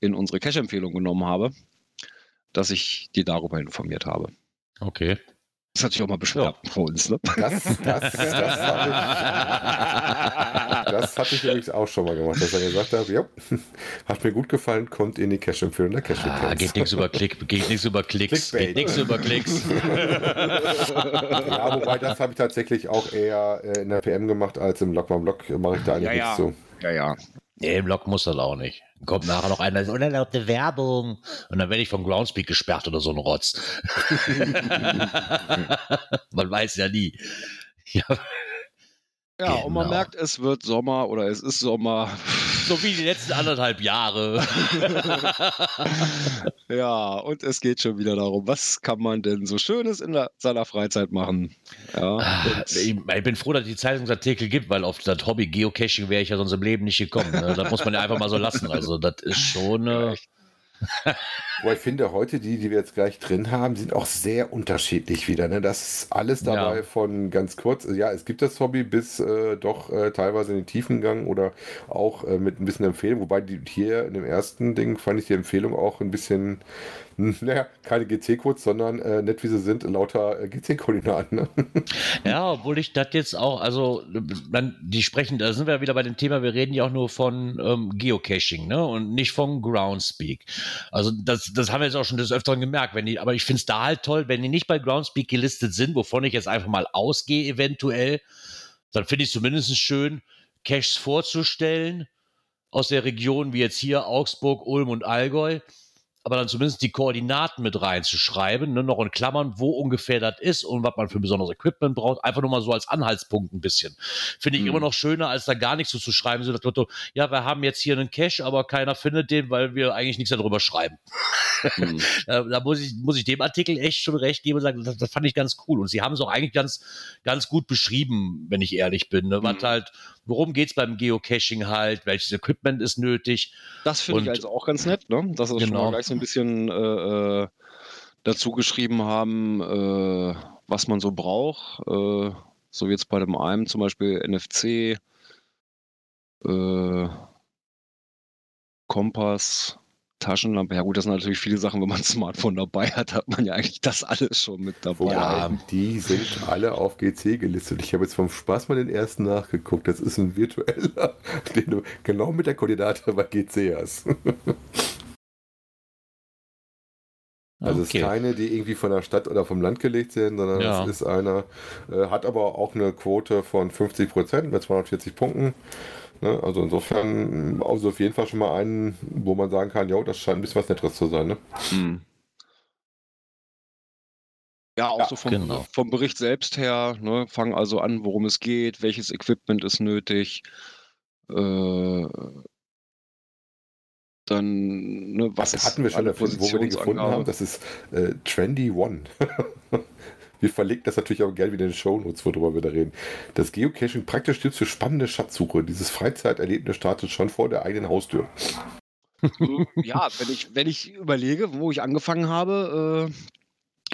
in unsere Cache-Empfehlung genommen habe, dass ich die darüber informiert habe. Okay. Das ist natürlich auch mal beschwert für uns, ne? das, das, das, habe ich, das hatte ich übrigens auch schon mal gemacht, dass er gesagt hat, ja, hat mir gut gefallen, kommt in die Cache-Empfehlung der cache Ah, geht nichts über Klick, geht nichts über Klicks, Clickbait. geht nichts über Klicks. Ja, wobei das habe ich tatsächlich auch eher äh, in der PM gemacht als im Log. Beim Blog mache ich da eigentlich Ja, ja. nichts zu. Ja, ja. Nee, im Log muss das auch nicht. Kommt nachher noch einer, unerlaubte Werbung. Und dann werde ich vom Groundspeak gesperrt oder so ein Rotz. Man weiß ja nie. Ja, Ja, genau. und man genau. merkt, es wird Sommer oder es ist Sommer. So wie die letzten anderthalb Jahre. ja, und es geht schon wieder darum, was kann man denn so Schönes in der, seiner Freizeit machen? Ja, ah, ich, ich, bin froh, dass es die Zeitungsartikel gibt, weil auf das Hobby Geocaching wäre ich ja sonst im Leben nicht gekommen. Ne? Das muss man ja einfach mal so lassen. Also, das ist schon. Äh, Wo ich finde, heute die, die wir jetzt gleich drin haben, sind auch sehr unterschiedlich wieder. Ne? Das ist alles dabei ja. von ganz kurz, ja, es gibt das Hobby bis äh, doch äh, teilweise in den Tiefengang oder auch äh, mit ein bisschen Empfehlung. Wobei die, hier in dem ersten Ding fand ich die Empfehlung auch ein bisschen naja, keine GC-Codes, sondern äh, nett wie sie sind, lauter äh, GC-Koordinaten. Ne? Ja, obwohl ich das jetzt auch, also man, die sprechen, da sind wir wieder bei dem Thema, wir reden ja auch nur von ähm, Geocaching, ne? Und nicht von Groundspeak. Also das, das haben wir jetzt auch schon des Öfteren gemerkt, wenn die, aber ich finde es da halt toll, wenn die nicht bei Groundspeak gelistet sind, wovon ich jetzt einfach mal ausgehe, eventuell, dann finde ich es zumindest schön, Caches vorzustellen aus der Region wie jetzt hier Augsburg, Ulm und Allgäu aber dann zumindest die Koordinaten mit reinzuschreiben, ne, noch in Klammern, wo ungefähr das ist und was man für besonderes Equipment braucht, einfach nur mal so als Anhaltspunkt ein bisschen. Finde ich mhm. immer noch schöner, als da gar nichts so zu schreiben, so das Motto, ja, wir haben jetzt hier einen Cache, aber keiner findet den, weil wir eigentlich nichts darüber schreiben. Mhm. da, da muss, ich, muss ich dem Artikel echt schon recht geben und sagen, das, das fand ich ganz cool. Und sie haben es auch eigentlich ganz, ganz gut beschrieben, wenn ich ehrlich bin. Ne? Was mhm. halt, worum geht es beim Geocaching halt, welches Equipment ist nötig. Das finde ich also auch ganz nett, ne? dass sie genau. schon mal genau. gleich so ein bisschen äh, äh, dazu geschrieben haben, äh, was man so braucht. Äh, so jetzt bei dem einen zum Beispiel NFC, äh, Kompass, Taschenlampe. Ja gut, das sind natürlich viele Sachen, wenn man ein Smartphone dabei hat, hat man ja eigentlich das alles schon mit dabei. Ja, die sind alle auf GC gelistet. Ich habe jetzt vom Spaß mal den ersten nachgeguckt. Das ist ein virtueller, den du genau mit der Koordinate bei GC hast. Also okay. es ist keine, die irgendwie von der Stadt oder vom Land gelegt sind, sondern ja. es ist einer, äh, hat aber auch eine Quote von 50 Prozent mit 240 Punkten. Ne? Also insofern, also auf jeden Fall schon mal einen, wo man sagen kann, ja, das scheint ein bisschen was Netteres zu sein. Ne? Mhm. Ja, auch ja, so vom, genau. vom, Bericht selbst her, ne, fangen also an, worum es geht, welches Equipment ist nötig, äh, dann, ne, was das hatten wir schon, dafür, wo wir den gefunden haben, das ist äh, Trendy One. Wir verlegen das natürlich auch gerne wieder in den Shownotes, worüber wir da reden. Das Geocaching praktisch stützt für spannende Schatzsuche. Dieses Freizeiterlebnis startet schon vor der eigenen Haustür. ja, wenn ich, wenn ich überlege, wo ich angefangen habe,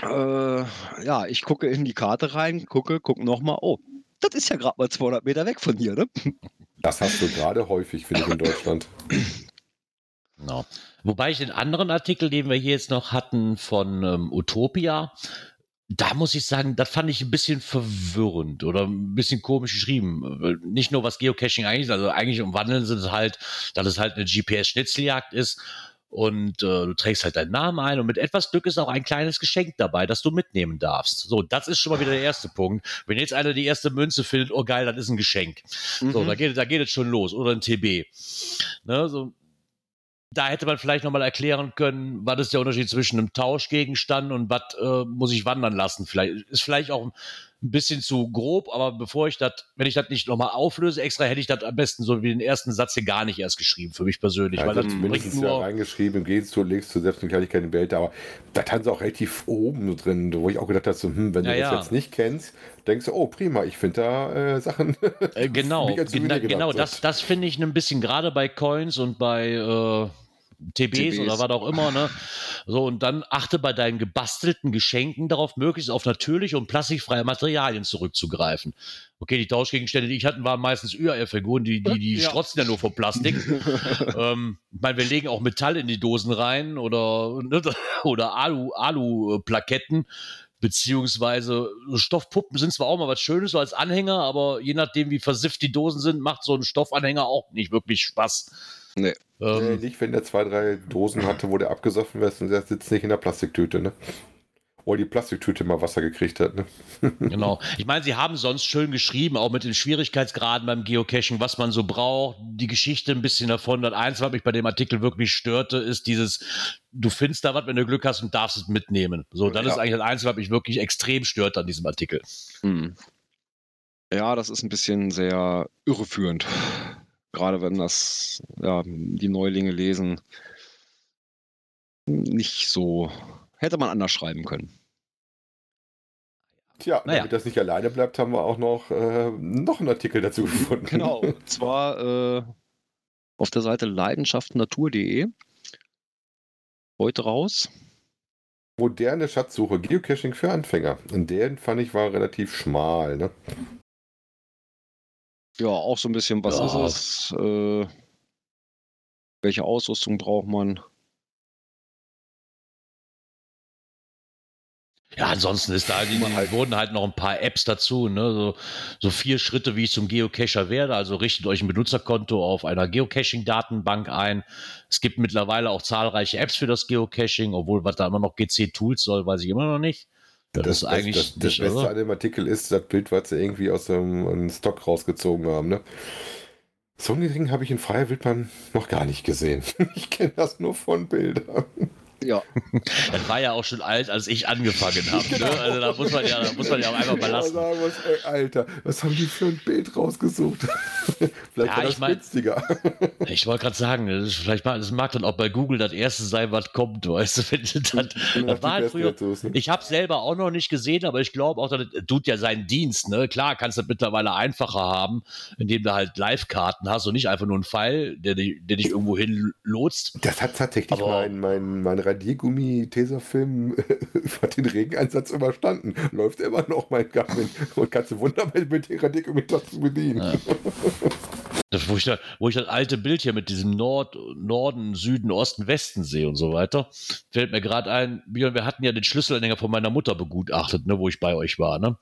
äh, äh, ja, ich gucke in die Karte rein, gucke, gucke nochmal, oh, das ist ja gerade mal 200 Meter weg von hier, ne? Das hast du gerade häufig, finde ich, in Deutschland. Genau. Wobei ich den anderen Artikel, den wir hier jetzt noch hatten von ähm, Utopia, da muss ich sagen, das fand ich ein bisschen verwirrend oder ein bisschen komisch geschrieben. Nicht nur was Geocaching eigentlich, also eigentlich umwandeln sie es halt, dass es halt eine GPS-Schnitzeljagd ist und äh, du trägst halt deinen Namen ein und mit etwas Glück ist auch ein kleines Geschenk dabei, das du mitnehmen darfst. So, das ist schon mal wieder der erste Punkt. Wenn jetzt einer die erste Münze findet, oh geil, das ist ein Geschenk. Mhm. So, da geht, da geht es schon los oder ein TB. Ne, so, da hätte man vielleicht nochmal erklären können, was ist der Unterschied zwischen einem Tauschgegenstand und was äh, muss ich wandern lassen. Vielleicht ist vielleicht auch ein bisschen zu grob, aber bevor ich das, wenn ich das nicht nochmal auflöse, extra hätte ich das am besten so wie den ersten Satz hier gar nicht erst geschrieben, für mich persönlich. Ja, weil das bringt nur. Ja reingeschrieben, gehst du, legst du selbst eine Kleinigkeit in Welt, aber da haben sie auch relativ oben drin, wo ich auch gedacht habe, so, hm, wenn du ja, das ja. jetzt nicht kennst, denkst du, oh prima, ich finde da äh, Sachen. Äh, genau, gena genau, das, das finde ich ein bisschen gerade bei Coins und bei äh, TBs, TBs, oder was auch immer, ne? So, und dann achte bei deinen gebastelten Geschenken darauf, möglichst auf natürliche und plastikfreie Materialien zurückzugreifen. Okay, die Tauschgegenstände, die ich hatte, waren meistens ÜRF-Figuren, die, die, die ja. strotzen ja nur vor Plastik. ähm, ich meine, wir legen auch Metall in die Dosen rein oder, ne, oder Alu, Alu-Plaketten beziehungsweise Stoffpuppen sind zwar auch mal was Schönes so als Anhänger, aber je nachdem, wie versifft die Dosen sind, macht so ein Stoffanhänger auch nicht wirklich Spaß. Nee. Ähm, nee, nicht, wenn der zwei, drei Dosen hatte, wo der abgesoffen wird und der sitzt nicht in der Plastiktüte, ne? Oder die Plastiktüte mal Wasser gekriegt hat, ne? genau. Ich meine, sie haben sonst schön geschrieben, auch mit den Schwierigkeitsgraden beim Geocaching, was man so braucht, die Geschichte ein bisschen davon. Das Eins, was mich bei dem Artikel wirklich störte, ist dieses, du findest da was, wenn du Glück hast und darfst es mitnehmen. So, das ja. ist eigentlich das Einzige, was mich wirklich extrem stört an diesem Artikel. Mhm. Ja, das ist ein bisschen sehr irreführend. Gerade wenn das ja, die Neulinge lesen. Nicht so. Hätte man anders schreiben können. Tja, Naja. damit das nicht alleine bleibt, haben wir auch noch, äh, noch einen Artikel dazu gefunden. Genau. Und zwar äh, auf der Seite leidenschaftnatur.de. Heute raus. Moderne Schatzsuche, Geocaching für Anfänger. Und den fand ich war relativ schmal. Ne? Ja, auch so ein bisschen, was Ja. ist es? Äh, welche Ausrüstung braucht man? Ja, ansonsten ist da, die, halt- wurden halt noch ein paar Apps dazu, ne? so, so vier Schritte, wie ich zum Geocacher werde. Also richtet euch ein Benutzerkonto auf einer Geocaching-Datenbank ein. Es gibt mittlerweile auch zahlreiche Apps für das Geocaching, obwohl was da immer noch GC-Tools soll, weiß ich immer noch nicht. Das, ist eigentlich das, das, nicht, Beste oder? an dem Artikel ist das Bild, was sie irgendwie aus dem einem Stock rausgezogen haben. Ne? So ein Ding habe ich in freier Wildbahn noch gar nicht gesehen. Ich kenne das nur von Bildern. Ja, Das war ja auch schon alt, als ich angefangen habe. Ne? Also da muss man ja, da muss man ja auch einfach mal lassen. sagen muss, ey, Alter, was haben die für ein Bild rausgesucht? Vielleicht Ja, war das ich mein- günstiger. Ich wollte gerade sagen, das, vielleicht mal, das mag dann auch bei Google das erste sein, was kommt, weißt du, wenn du dann, das war halt früher, ne? ich habe selber auch noch nicht gesehen, aber ich glaube auch, das tut ja seinen Dienst, ne? Klar, kannst du das mittlerweile einfacher haben, indem du halt Live-Karten hast und nicht einfach nur einen Pfeil, der, dich- der dich irgendwo hin lotst. Das hat tatsächlich Aber- mein, mein, mein Radiergummi-Tesafilm über den Regeneinsatz überstanden. Läuft immer noch mein Garmin und kannst du wunderbar mit dem Radiergummi trotzdem bedienen. Ja. Das, wo, ich da, wo ich das alte Bild hier mit diesem Nord, Norden, Süden, Osten, Westen sehe und so weiter, fällt mir gerade ein, Björn, wir hatten ja den Schlüsselanhänger von meiner Mutter begutachtet, ne, wo ich bei euch war, ne?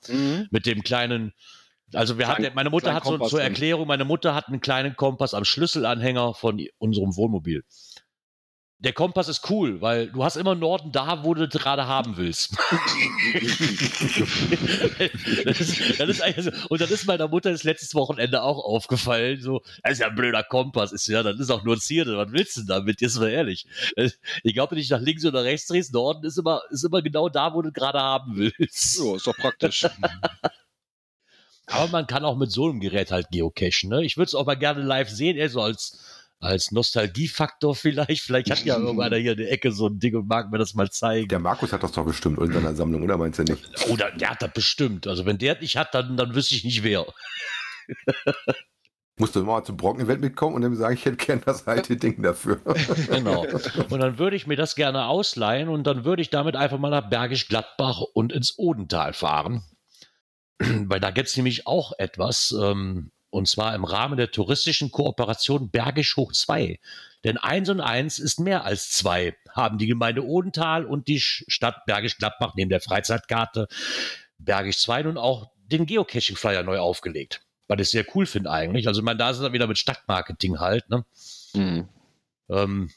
mit dem kleinen. Also wir Klein- hatten, meine Mutter hat so Kompass zur. Erklärung, meine Mutter hat einen kleinen Kompass am Schlüsselanhänger von unserem Wohnmobil. Der Kompass ist cool, weil du hast immer Norden da, wo du gerade haben willst. das ist, das ist eigentlich so. Und dann ist meiner Mutter das letztes Wochenende auch aufgefallen, so, das ist ja ein blöder Kompass, ist ja, das ist auch nur ein Zierde, was willst du denn damit, jetzt mal ehrlich. Ich glaube, wenn du dich nach links oder rechts drehst, Norden ist immer, ist immer genau da, wo du gerade haben willst. ja ist doch praktisch. Aber man kann auch mit so einem Gerät halt geocachen. Ne? Ich würde es auch mal gerne live sehen, eher so als, als Nostalgiefaktor vielleicht. Vielleicht hat ja irgendeiner hier in der Ecke so ein Ding und mag mir das mal zeigen. Der Markus hat das doch bestimmt in seiner Sammlung, oder meinst du nicht? Oder der hat das bestimmt. Also wenn der das nicht hat, dann, dann wüsste ich nicht wer. Musst du mal zum Brocken-Event mitkommen und dann sagen, ich hätte gern das alte Ding dafür. Genau. Und dann würde ich mir das gerne ausleihen und dann würde ich damit einfach mal nach Bergisch Gladbach und ins Odental fahren. Weil da gibt es nämlich auch etwas, ähm, und zwar im Rahmen der touristischen Kooperation Bergisch Hoch 2. Denn eins und eins ist mehr als zwei, haben die Gemeinde Odental und die Stadt Bergisch Gladbach neben der Freizeitkarte Bergisch 2 nun auch den Geocaching-Flyer neu aufgelegt. Was ich sehr cool finde eigentlich. Also, meine, da ist es dann wieder mit Stadtmarketing halt, ne? Mhm. Ähm,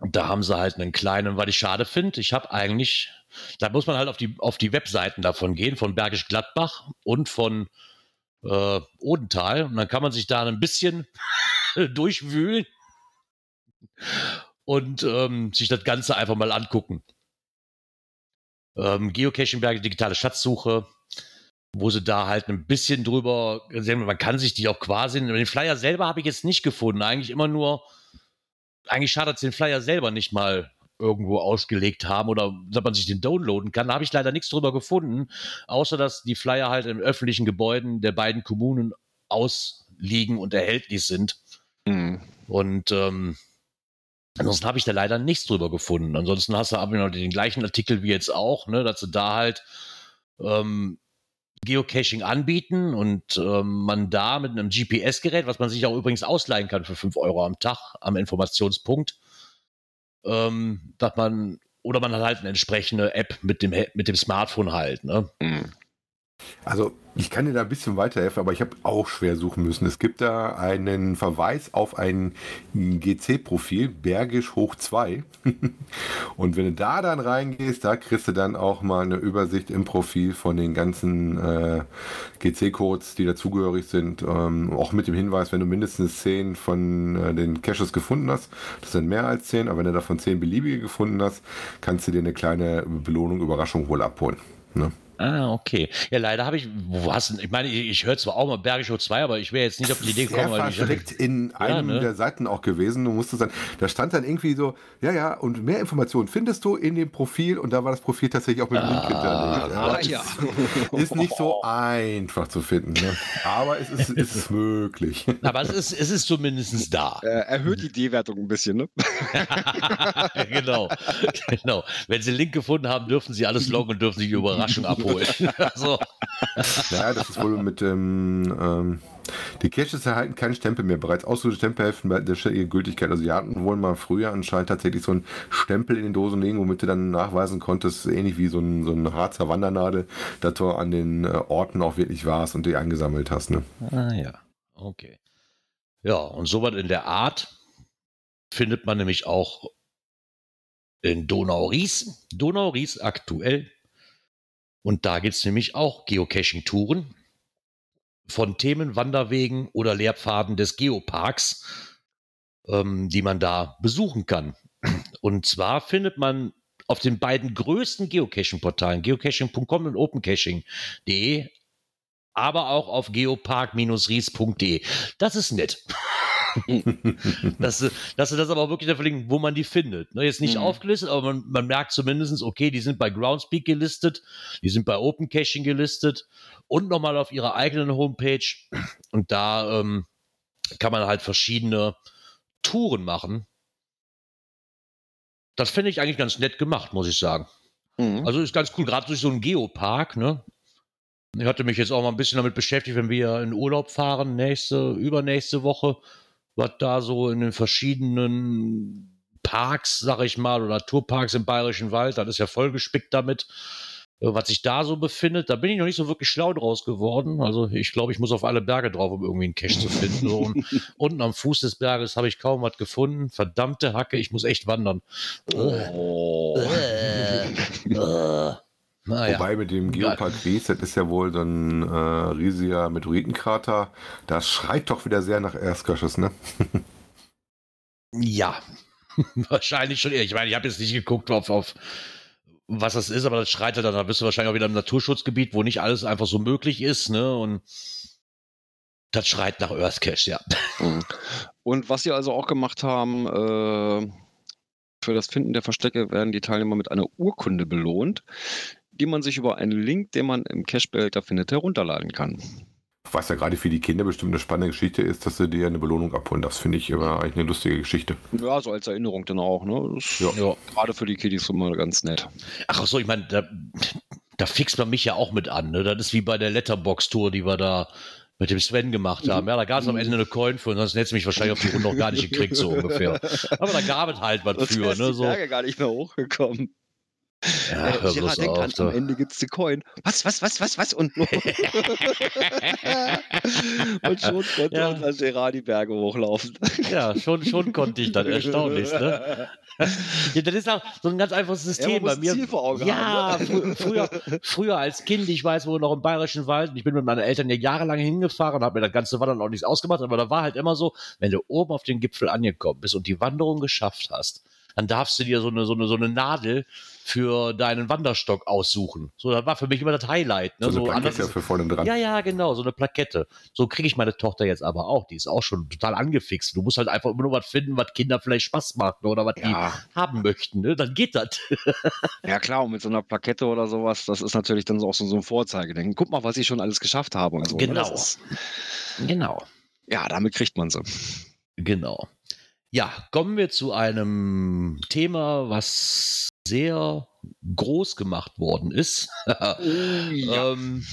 da haben sie halt einen kleinen, was ich schade finde. Ich habe eigentlich, da muss man halt auf die, auf die Webseiten davon gehen, von Bergisch Gladbach und von äh, Odental. Und dann kann man sich da ein bisschen durchwühlen und ähm, sich das Ganze einfach mal angucken. Ähm, Geocaching Berge, digitale Schatzsuche, wo sie da halt ein bisschen drüber, man kann sich die auch quasi, den Flyer selber habe ich jetzt nicht gefunden, eigentlich immer nur eigentlich schade, dass sie den Flyer selber nicht mal irgendwo ausgelegt haben oder dass man sich den downloaden kann. Da habe ich leider nichts drüber gefunden, außer dass die Flyer halt in öffentlichen Gebäuden der beiden Kommunen ausliegen und erhältlich sind. Mhm. Und ähm, ansonsten habe ich da leider nichts drüber gefunden. Ansonsten hast du aber noch den gleichen Artikel wie jetzt auch, ne, dass sie da halt ähm, Geocaching anbieten und ähm, man da mit einem GPS-Gerät, was man sich auch übrigens ausleihen kann für 5 Euro am Tag am Informationspunkt, ähm, dass man, oder man hat halt eine entsprechende App mit dem, mit dem Smartphone halt, ne? Mhm. Also, ich kann dir da ein bisschen weiterhelfen, aber ich habe auch schwer suchen müssen. Es gibt da einen Verweis auf ein GC-Profil, Bergisch hoch 2. Und wenn du da dann reingehst, da kriegst du dann auch mal eine Übersicht im Profil von den ganzen äh, GC-Codes, die dazugehörig sind. Ähm, auch mit dem Hinweis, wenn du mindestens 10 von äh, den Caches gefunden hast, das sind mehr als 10, aber wenn du davon 10 beliebige gefunden hast, kannst du dir eine kleine Belohnung, Überraschung wohl abholen. Ne? Ah, okay. Ja, leider habe ich, du, ich meine, ich, ich höre zwar auch mal Bergisch Hoch 2, aber ich wäre jetzt nicht auf die Idee gekommen. Sehr versteckt in einem ne? der Seiten auch gewesen. Du musstest dann, da stand dann irgendwie so, ja, ja, und mehr Informationen findest du in dem Profil und da war das Profil tatsächlich auch mit dem Link hinterlegt. Ah, ja. es Ist nicht so einfach zu finden, ne? aber es ist, es ist möglich. Aber es ist, es ist zumindest da. Äh, erhöht die D-Wertung ein bisschen, ne? genau, genau. Wenn Sie einen Link gefunden haben, dürfen Sie alles loggen und dürfen sich die Überraschung abholen. so. Ja, das ist wohl mit dem, ähm, die Caches erhalten keinen Stempel mehr. Bereits ausgesuchte Stempelheften bei der ihre Gültigkeit. Also, die hatten wohl mal früher anscheinend tatsächlich so einen Stempel in den Dosen legen, womit du dann nachweisen konntest, ähnlich wie so ein, so ein Harzer Wandernadel, dass du an den äh, Orten auch wirklich warst und die eingesammelt hast. Ne? Ah ja, okay. Ja, und sowas in der Art findet man nämlich auch in Donau-Ries. Donau-Ries aktuell. Und da gibt es nämlich auch Geocaching-Touren von Themen, Wanderwegen oder Lehrpfaden des Geoparks, ähm, die man da besuchen kann. Und zwar findet man auf den beiden größten Geocaching-Portalen, geocaching.com und opencaching.de, aber auch auf geopark-ries.de. Das ist nett. dass, sie- dass sie das aber auch wirklich da verlinken, wo man die findet. Ne, jetzt nicht Mhm. aufgelistet, aber man, man merkt zumindest, okay, die sind bei Groundspeak gelistet, die sind bei Open Caching gelistet und nochmal auf ihrer eigenen Homepage. Und da ähm, kann man halt verschiedene Touren machen. Das finde ich eigentlich ganz nett gemacht, muss ich sagen. Mhm. Also ist ganz cool, gerade durch so einen Geopark, ne? Ich hatte mich jetzt auch mal ein bisschen damit beschäftigt, wenn wir in Urlaub fahren, nächste, übernächste Woche, was da so in den verschiedenen Parks, sag ich mal, oder Naturparks im Bayerischen Wald, das ist ja vollgespickt damit, äh, was sich da so befindet. Da bin ich noch nicht so wirklich schlau draus geworden. Also ich glaube, ich muss auf alle Berge drauf, um irgendwie einen Cache zu finden. So, und unten am Fuß des Berges habe ich kaum was gefunden. Verdammte Hacke, ich muss echt wandern. Oh. Naja. Wobei mit dem Geopark Ries, das ist ja wohl so ein äh, riesiger Meteoritenkrater. Das schreit doch wieder sehr nach Erstcaches, ne? Ja, wahrscheinlich schon eher. Ich meine, ich habe jetzt nicht geguckt auf, auf was das ist, aber das schreit halt dann, da bist du wahrscheinlich auch wieder im Naturschutzgebiet, wo nicht alles einfach so möglich ist, ne? Und das schreit nach Earth Cache, ja. Mhm. Und was sie also auch gemacht haben, äh, für das Finden der Verstecke werden die Teilnehmer mit einer Urkunde belohnt, die man sich über einen Link, den man im Cache-Behälter findet, herunterladen kann. Was ja gerade für die Kinder bestimmt eine spannende Geschichte ist, dass sie dir eine Belohnung abholen. Das finde ich immer eigentlich eine lustige Geschichte. Ja, so als Erinnerung dann auch. Ne? Das ist Ja. ja. Gerade für die Kiddies immer ganz nett. Ach so, ich meine, da, da fixt man mich ja auch mit an, ne? Das ist wie bei der Letterbox-Tour, die wir da mit dem Sven gemacht haben. Ja, da gab es am Ende eine Coin für, sonst hättest du mich wahrscheinlich auf die Runde noch gar nicht gekriegt, so ungefähr. Aber da gab es halt was für, ne? So. gar nicht mehr hochgekommen. Ja, äh, Gerard, bloß denk auf, du. am Ende gibt's die Coin. Was, was, was, was, was? Und, und schon konnte Ja. unser Gerard die Berge hochlaufen. Ja, schon, schon konnte ich das. Erstaunlich, ne? Ja, das ist auch so ein ganz einfaches Ja, System muss bei mir. Ziel vor Augen ja, haben, ne? fr früher, früher als Kind, ich weiß wo noch im Bayerischen Wald, ich bin mit meinen Eltern ja jahrelang hingefahren habe mir das ganze Wandern auch nichts ausgemacht, aber da war halt immer so, wenn du oben auf den Gipfel angekommen bist und die Wanderung geschafft hast, dann darfst du dir so eine, so eine, so eine Nadel für deinen Wanderstock aussuchen. So, das war für mich immer das Highlight. Ne? So eine anders Plakette ist- für vorne dran. ja, ja, genau, so eine Plakette. So kriege ich meine Tochter jetzt aber auch. Die ist auch schon total angefixt. Du musst halt einfach immer nur was finden, was Kinder vielleicht Spaß macht oder was Ja. die haben möchten. Ne? Dann geht das. Ja klar, und mit so einer Plakette oder sowas, das ist natürlich dann auch so, so ein Vorzeigedenken. Guck mal, was ich schon alles geschafft habe und so. ne? Genau. Das ist, Genau. ja, damit kriegt man sie. Genau. Ja, kommen wir zu einem Thema, was sehr groß gemacht worden ist. ja. Ähm,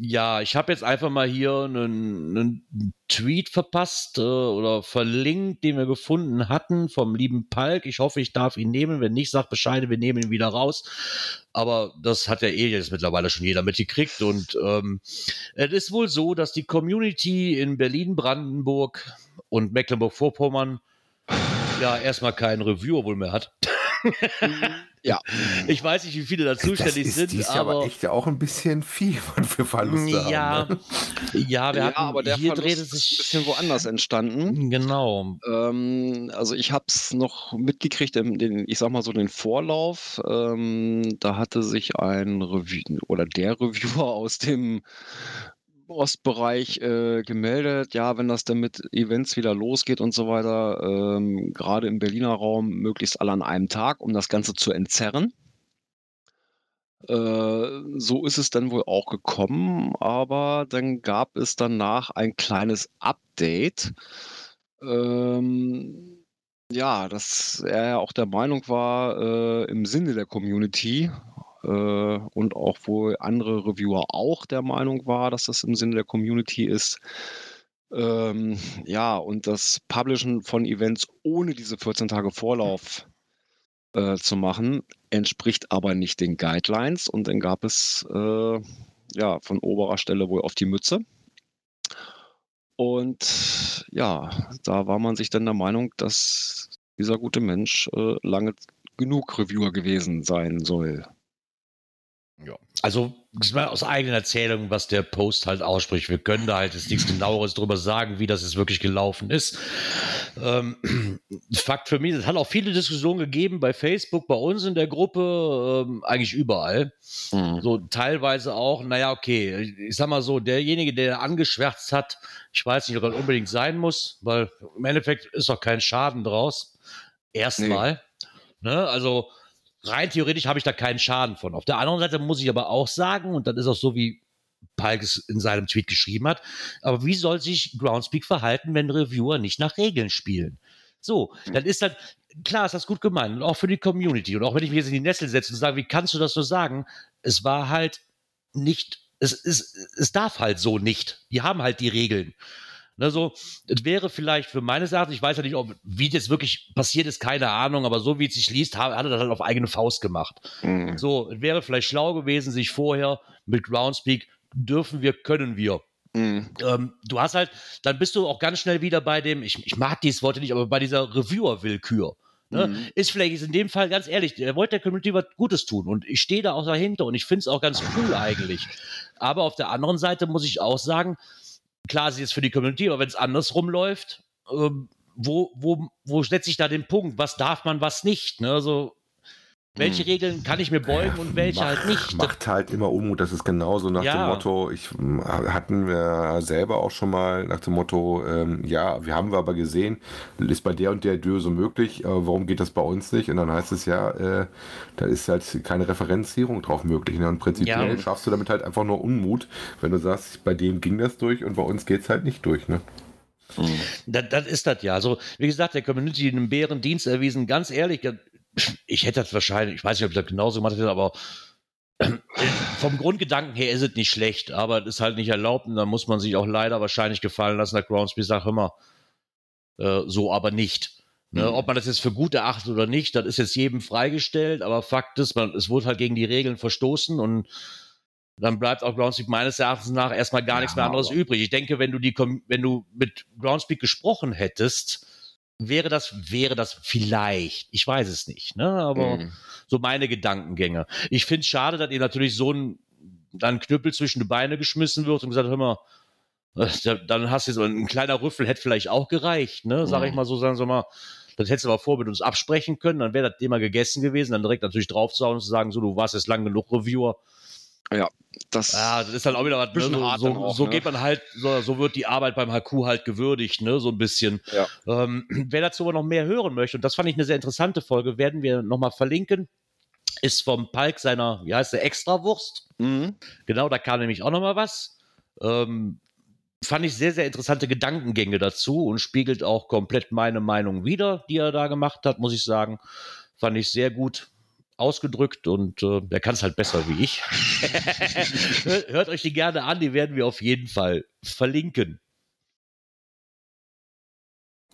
ja, ich habe jetzt einfach mal hier einen, einen Tweet verpasst äh, oder verlinkt, den wir gefunden hatten vom lieben Palk. Ich hoffe, ich darf ihn nehmen. Wenn nicht, sagt Bescheid, wir nehmen ihn wieder raus. Aber das hat ja eh jetzt mittlerweile schon jeder mitgekriegt. Und ähm, es ist wohl so, dass die Community in Berlin, Brandenburg und Mecklenburg-Vorpommern ja erstmal kein Reviewer wohl mehr hat. Ja. Ich weiß nicht, wie viele da zuständig das ist sind, dies aber, aber echt ja auch ein bisschen viel von für Verluste ja, haben. Ne? ja, wir ja, hatten, aber der hier Verlust dreht es ein bisschen woanders entstanden. Genau. Ähm, also ich habe es noch mitgekriegt, den, den, ich sag mal so den Vorlauf. Ähm, da hatte sich ein Review oder der Reviewer aus dem Ostbereich äh, gemeldet, ja, wenn das dann mit Events wieder losgeht und so weiter, ähm, gerade im Berliner Raum möglichst alle an einem Tag, um das Ganze zu entzerren. Äh, so ist es dann wohl auch gekommen, aber dann gab es danach ein kleines Update. Ähm, ja, dass er ja auch der Meinung war, äh, im Sinne der Community und auch wohl andere Reviewer auch der Meinung war, dass das im Sinne der Community ist. Ähm, ja, und das Publishen von Events ohne diese 14 Tage Vorlauf äh, zu machen, entspricht aber nicht den Guidelines und dann gab es äh, ja von oberer Stelle wohl auf die Mütze. Und ja, da war man sich dann der Meinung, dass dieser gute Mensch äh, lange genug Reviewer gewesen sein soll. Ja. Also aus eigener Erzählung, was der Post halt ausspricht. Wir können da halt jetzt nichts genaueres drüber sagen, wie das jetzt wirklich gelaufen ist. Ähm, Fakt für mich, es hat auch viele Diskussionen gegeben bei Facebook, bei uns in der Gruppe, ähm, eigentlich überall. Mhm. So teilweise auch, naja, okay, ich sag mal so, derjenige, der angeschwärzt hat, ich weiß nicht, ob das unbedingt sein muss, weil im Endeffekt ist doch kein Schaden draus. Erstmal. Ne? Also rein theoretisch habe ich da keinen Schaden von. Auf der anderen Seite muss ich aber auch sagen, und das ist auch so, wie Palk es in seinem Tweet geschrieben hat, aber wie soll sich Groundspeak verhalten, wenn Reviewer nicht nach Regeln spielen? So, dann ist das, klar ist das gut gemeint und auch für die Community. Und auch wenn ich mich jetzt in die Nessel setze und sage, wie kannst du das so sagen? Es war halt nicht, es, es, es darf halt so nicht. Die haben halt die Regeln. Also, es wäre vielleicht für meines Erachtens, ich weiß ja nicht, ob, wie das wirklich passiert ist, keine Ahnung, aber so wie es sich liest, hat er das halt auf eigene Faust gemacht. Mhm. So, es wäre vielleicht schlau gewesen, sich vorher mit Groundspeak dürfen wir, können wir. Mhm. Ähm, du hast halt, dann bist du auch ganz schnell wieder bei dem, ich, ich mag dieses Wort nicht, aber bei dieser Reviewer-Willkür. Ne? Mhm. Ist vielleicht ist in dem Fall ganz ehrlich, er wollte der Community was Gutes tun und ich stehe da auch dahinter und ich finde es auch ganz cool eigentlich. Aber auf der anderen Seite muss ich auch sagen, klar, sie ist für die Community, aber wenn es andersrum läuft, ähm, wo, wo, wo setze ich da den Punkt? Was darf man, was nicht? Ne? Also, welche Hm. Regeln kann ich mir beugen und welche Mach- halt nicht? Macht halt immer Unmut. Das ist genauso nach Ja. dem Motto, ich m, hatten wir selber auch schon mal nach dem Motto, ähm, ja, wir haben wir aber gesehen, ist bei der und der Dö so möglich, aber warum geht das bei uns nicht? Und dann heißt es ja, äh, da ist halt keine Referenzierung drauf möglich. Ne? Und prinzipiell Ja. schaffst du damit halt einfach nur Unmut, wenn du sagst, bei dem ging das durch und bei uns geht's halt nicht durch. Ne? Das, das ist das ja. Also, wie gesagt, der Community einen Bärendienst erwiesen. Ganz ehrlich, ich hätte das wahrscheinlich, ich weiß nicht, ob ich das genauso gemacht hätte, aber äh, vom Grundgedanken her ist es nicht schlecht, aber es ist halt nicht erlaubt und da muss man sich auch leider wahrscheinlich gefallen lassen, dass Groundspeak sagt immer, äh, so aber nicht. Ne, Mhm. Ob man das jetzt für gut erachtet oder nicht, das ist jetzt jedem freigestellt, aber Fakt ist, man, es wurde halt gegen die Regeln verstoßen und dann bleibt auch Groundspeak meines Erachtens nach erstmal gar Ja, nichts mehr anderes aber- übrig. Ich denke, wenn du die, wenn du mit Groundspeak gesprochen hättest, wäre das, wäre das vielleicht. Ich weiß es nicht, ne? Aber Mhm. so meine Gedankengänge. Ich finde es schade, dass ihr natürlich so ein, dann Knüppel zwischen die Beine geschmissen wird und gesagt, hör mal, äh, da- dann hast du so ein kleiner Rüffel hätte vielleicht auch gereicht, ne? Sag ich Mhm. mal so, sagen Sie mal, das hättest du aber vor mit uns absprechen können, dann wäre das Thema gegessen gewesen, dann direkt natürlich draufzuhauen und zu sagen, so, du warst jetzt lang genug Reviewer. Das, Ja, das ist dann auch wieder was, ne? So, so, auch, so ne? geht man halt, so, so wird die Arbeit beim HQ halt gewürdigt, ne, so ein bisschen. Ja. Ähm, wer dazu aber noch mehr hören möchte, und das fand ich eine sehr interessante Folge, werden wir nochmal verlinken, ist vom Palk seiner, wie heißt der, Extrawurst. Mhm. Genau, da kam nämlich auch nochmal was. Ähm, fand ich sehr, sehr interessante Gedankengänge dazu und spiegelt auch komplett meine Meinung wider, die er da gemacht hat, muss ich sagen. Fand ich sehr gut ausgedrückt und äh, der kann es halt besser wie ich. Hört- Hört euch die gerne an, die werden wir auf jeden Fall verlinken.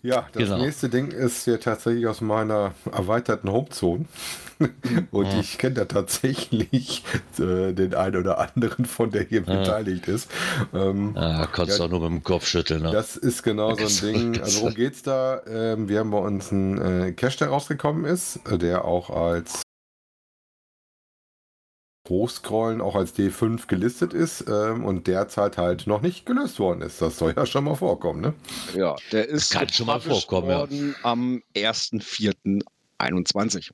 Ja, das Genau. nächste Ding ist hier tatsächlich aus meiner erweiterten Homezone. Und Ja. ich kenne da tatsächlich äh, den einen oder anderen von, der hier Ja. beteiligt ist. Ähm, Ah, konntest Ja. auch nur mit dem Kopf schütteln. Ne? Das ist genau so ein Ding. Also worum geht's da? Ähm, wir haben bei uns einen äh, Cache, der rausgekommen ist, äh, der auch als Hochscrollen auch als D5 gelistet ist ähm, und derzeit halt noch nicht gelöst worden ist. Das soll ja schon mal vorkommen, ne? Ja, der ist Kann schon mal vorkommen, ja. worden am 1.4.21.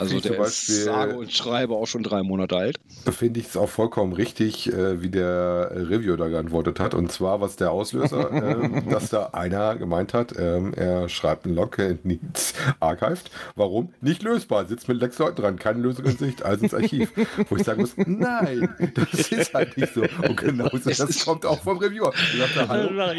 Also ich der zum ist sage Beispiel, und schreibe auch schon drei Monate alt. finde ich es auch vollkommen richtig, äh, wie der äh, Review da geantwortet hat. Und zwar, was der Auslöser, ähm, dass da einer gemeint hat, ähm, er schreibt einen Log in Needs Archived. Warum? Nicht lösbar. Sitzt mit sechs Leuten dran, keine Lösung in Sicht, also ins Archiv. Wo ich sagen muss, nein, das ist halt nicht so. Und genauso, Es das kommt auch vom Reviewer. Er sagt, er, Das hallo, mache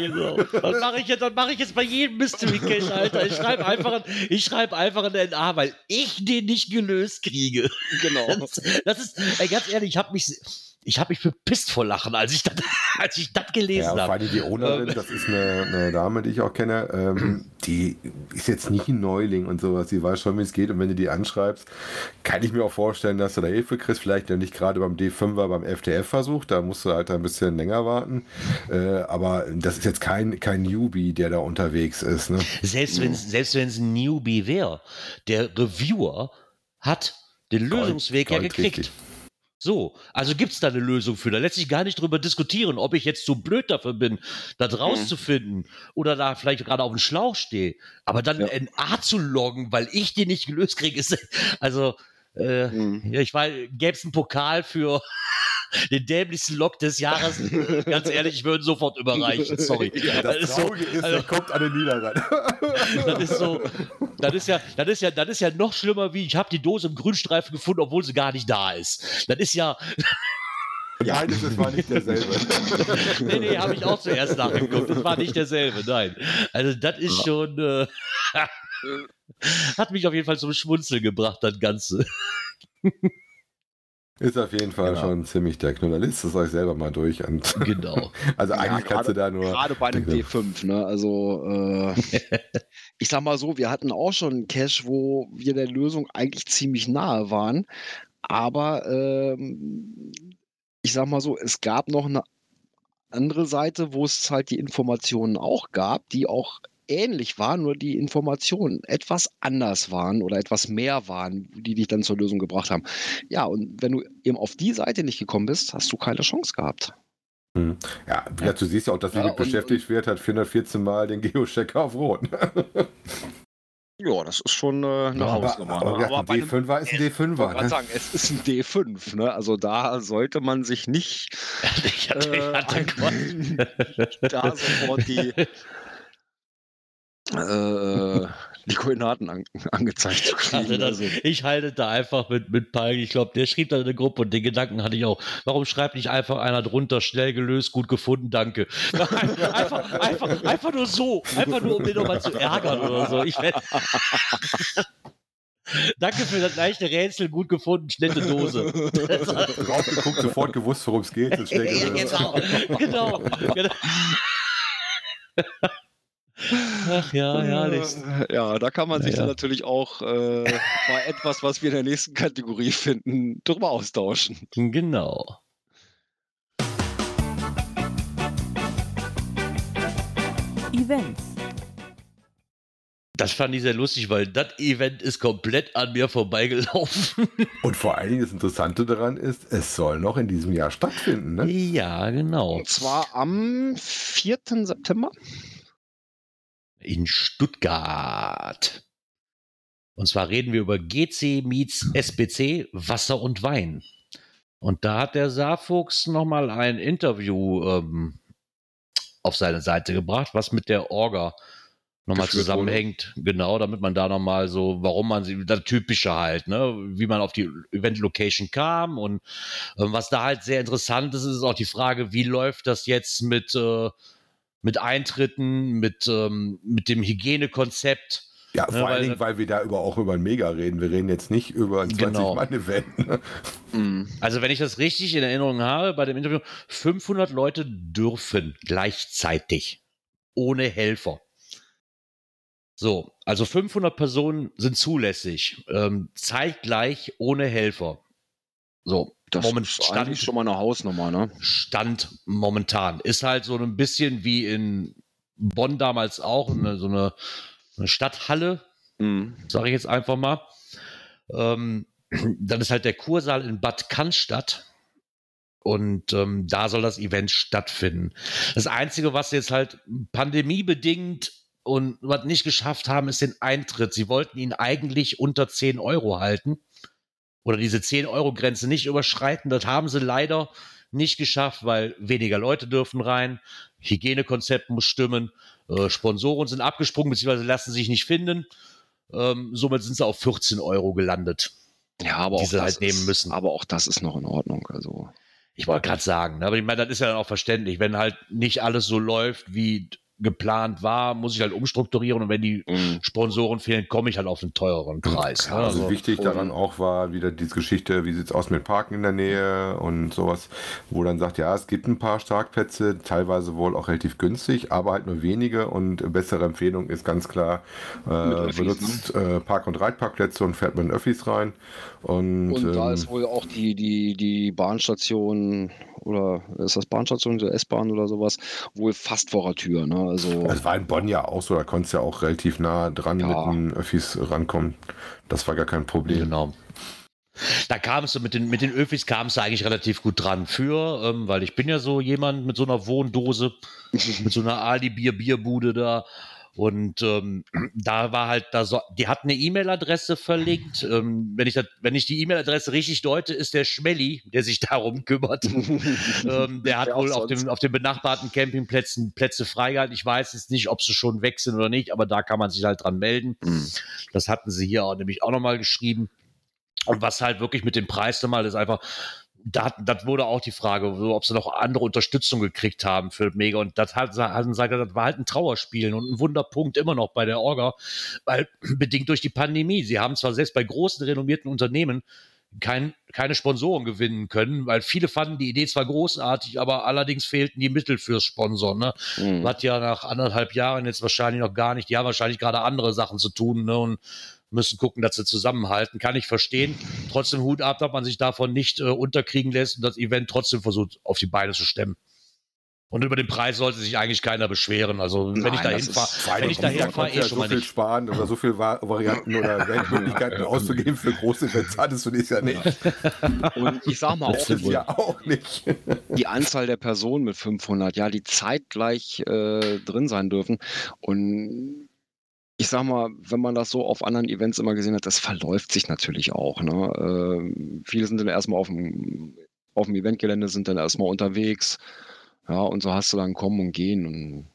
ich, jetzt. Das mach ich, jetzt, bei jedem Mystery Cache, Alter. Ich schreibe einfach, ein- ich schreib einfach eine NA, weil ich den nicht gelöst kriege. Genau. Das, das ist, ey, ganz ehrlich, ich habe mich, ich habe mich bepisst vor Lachen, als ich das, als ich das Ja, gelesen vor habe. allem die Ownerin, Ähm. das ist eine, eine Dame, die ich auch kenne, ähm, die ist jetzt nicht ein Neuling und sowas, die weiß schon, wie es geht und wenn du die anschreibst, kann ich mir auch vorstellen, dass du da Hilfe kriegst, vielleicht noch nicht gerade beim D5er, beim FTF-Versuch, da musst du halt ein bisschen länger warten, äh, aber das ist jetzt kein, kein Newbie, der da unterwegs ist. Ne? Selbst wenn es selbst wenn's ein Newbie wäre, der Reviewer hat den Lösungsweg ja gekriegt. richtig. So, also gibt es da eine Lösung für. Da lässt sich gar nicht drüber diskutieren, ob ich jetzt so blöd dafür bin, das rauszufinden oder da vielleicht gerade auf dem Schlauch stehe. Aber dann Ja. ein A zu loggen, weil ich den nicht gelöst kriege, ist also. Äh, Mhm. ja, ich weiß, gäbe es einen Pokal für den dämlichsten Log des Jahres. Ganz ehrlich, ich würde ihn sofort überreichen. Sorry. Ja, Das ist so, ist, also- kommt an den Niederrhein. das ist so, das ist ja, das ist ja, das ist ja noch schlimmer wie ich habe die Dose im Grünstreifen gefunden, obwohl sie gar nicht da ist. Das ist ja, Nein, das war nicht derselbe. nee, nee, habe ich auch zuerst nachgeguckt. Das war nicht derselbe, nein. Also das ist schon, äh, hat mich auf jeden Fall zum Schmunzeln gebracht, das Ganze. Ist auf jeden Fall Genau. schon ziemlich der Knüller. Lest es euch selber mal durch. Genau. also Ja, eigentlich kannst du da nur. Gerade bei einem D5, ne? Also, äh, ich sag mal so, wir hatten auch schon einen Cache, wo wir der Lösung eigentlich ziemlich nahe waren. Aber ähm, ich sag mal so, es gab noch eine andere Seite, wo es halt die Informationen auch gab, die auch ähnlich waren, nur die Informationen etwas anders waren oder etwas mehr waren, die dich dann zur Lösung gebracht haben. Ja, und wenn du eben auf die Seite nicht gekommen bist, hast du keine Chance gehabt. Ja, wie gesagt, du siehst ja auch, dass Ja, sie und- beschäftigt wird, hat 414 Mal den Geochecker auf Rot. Ja, das ist schon äh, eine Ja, aber, Hausnummer. aber, ne? aber bei ein einem- D5er ist ein Ich wollte D5er. gerade Ne? sagen, es ist ein D5, ne? Also da sollte man sich nicht Ich hatte, ich äh, hatte ein- da sofort die, äh, die Koordinaten an, angezeigt zu kriegen. das, ich halte da einfach mit, mit Palk. Ich glaube, der schrieb da in der Gruppe und den Gedanken hatte ich auch. Warum schreibt nicht einfach einer drunter, schnell gelöst, gut gefunden, danke. Einfach, einfach, einfach nur so. Einfach nur, um den nochmal zu ärgern oder so. Ich werd, danke für das leichte Rätsel, gut gefunden, nette Dose. Drauf geguckt, sofort gewusst, worum es geht. Genau, genau, genau. Ach ja, herrlich. äh, ja, da kann man sich Ja, natürlich auch äh, bei etwas, was wir in der nächsten Kategorie finden, drüber austauschen. Genau. Events. Das fand ich sehr lustig, weil das Event ist komplett an mir vorbeigelaufen. Und vor allen Dingen das Interessante daran ist, es soll noch in diesem Jahr stattfinden. Ne? Ja, genau. Und zwar am 4. September. In Stuttgart. Und zwar reden wir über GC meets SBC, Wasser und Wein. Und da hat der Saarfuchs nochmal ein Interview ähm, auf seine Seite gebracht, was mit der Orga nochmal zusammenhängt. Genau, damit man da nochmal so, warum man sie, das Typische halt, ne, wie man auf die Event-Location kam und ähm, was da halt sehr interessant ist, ist auch die Frage, wie läuft das jetzt mit, äh, mit Eintritten, mit, ähm, mit dem Hygienekonzept. Ja, vor Ja, allen weil- Dingen, weil wir da über, auch über ein Mega reden. Wir reden jetzt nicht über ein Genau. 20-Mann-Event. Ne? Mhm. Also wenn ich das richtig in Erinnerung habe, bei dem Interview, 500 Leute dürfen gleichzeitig ohne Helfer. So, also 500 Personen sind zulässig, ähm, zeitgleich ohne Helfer. So, Das Moment, ist Stand- eigentlich schon mal eine Hausnummer, ne? Stand momentan. Ist halt so ein bisschen wie in Bonn damals auch, eine, so eine, eine Stadthalle, Mhm. sage ich jetzt einfach mal. Ähm, dann ist halt der Kursaal in Bad Cannstatt. Und ähm, da soll das Event stattfinden. Das Einzige, was sie jetzt halt pandemiebedingt und was nicht geschafft haben, ist den Eintritt. Sie wollten ihn eigentlich unter 10 Euro halten oder diese 10-Euro-Grenze nicht überschreiten. Das haben sie leider nicht geschafft, weil weniger Leute dürfen rein, Hygienekonzept muss stimmen, äh, Sponsoren sind abgesprungen, beziehungsweise lassen sich nicht finden. Ähm, somit sind sie auf 14 Euro gelandet. Ja, aber Die auch, halt nehmen ist, müssen. aber auch das ist noch in Ordnung. Also, Ich wollte gerade sagen, ne, aber ich meine, das ist ja dann auch verständlich. Wenn halt nicht alles so läuft, wie geplant war, muss ich halt umstrukturieren und wenn die mhm. Sponsoren fehlen, komme ich halt auf einen teureren Preis. ne? Also, Also, wichtig daran auch war wieder diese Geschichte, wie sieht es aus mit Parken in der Nähe und sowas, wo dann sagt, ja, es gibt ein paar Startplätze, teilweise wohl auch relativ günstig, aber halt nur wenige und bessere Empfehlung ist ganz klar, äh, Öffis, benutzt äh, Park- und Reitparkplätze und fährt mit den Öffis rein. Und, Und da ähm, ist wohl auch die, die, die Bahnstation oder ist das Bahnstation, der S-Bahn oder sowas, wohl fast vor der Tür. Ne? Also, es war in Bonn ja auch so, da konntest du ja auch relativ nah dran Ja. mit den Öffis rankommen. Das war gar kein Problem. Genau. Da kamst du mit den, mit den Öfis kamst du eigentlich relativ gut dran für, ähm, weil ich bin ja so jemand mit so einer Wohndose, mit so einer Ali-Bier-Bierbude da. Und ähm, da war halt, da so, die hat eine E-Mail-Adresse verlinkt. Ähm, wenn, ich das, wenn ich die E-Mail-Adresse richtig deute, ist der Schmelly, der sich darum kümmert. ähm, der hat wohl auf, dem, auf den benachbarten Campingplätzen Plätze freigehalten. Ich weiß jetzt nicht, ob sie schon weg sind oder nicht, aber da kann man sich halt dran melden. Mhm. Das hatten sie hier auch, nämlich auch nochmal geschrieben. Und was halt wirklich mit dem Preis nochmal ist einfach, da, hat- das wurde auch die Frage, so, ob sie noch andere Unterstützung gekriegt haben für Mega. Und das hat, hatten sie gesagt, das war halt ein Trauerspiel und ein Wunderpunkt immer noch bei der Orga, weil bedingt durch die Pandemie. Sie haben zwar selbst bei großen renommierten Unternehmen kein, keine Sponsoren gewinnen können, weil viele fanden die Idee zwar großartig, aber allerdings fehlten die Mittel fürs Sponsoren. Ne? Mhm. Was ja nach anderthalb Jahren jetzt wahrscheinlich noch gar nicht, die haben wahrscheinlich gerade andere Sachen zu tun ne, und müssen gucken, dass sie zusammenhalten. Kann ich verstehen. Trotzdem Hut ab, dass man sich davon nicht äh, unterkriegen lässt und das Event trotzdem versucht, auf die Beine zu stemmen. Und über den Preis sollte sich eigentlich keiner beschweren. Also wenn Nein, ich da hinfahre, wenn ich da daher fahre, eh schon so mal viel nicht. sparen oder so viel Va- Varianten oder Weltmöglichkeiten auszugeben für große Events hattest du dies ja nicht. Und ich sag mal auch, Das ist ja auch nicht. die Anzahl der Personen mit 500, ja, die zeitgleich äh, drin sein dürfen. Und ich sag mal, wenn man das so auf anderen Events immer gesehen hat, das verläuft sich natürlich auch. Ne? Äh, viele sind dann erstmal auf dem, auf dem Eventgelände, sind dann erstmal unterwegs. Ja, und so hast du dann kommen und gehen. Und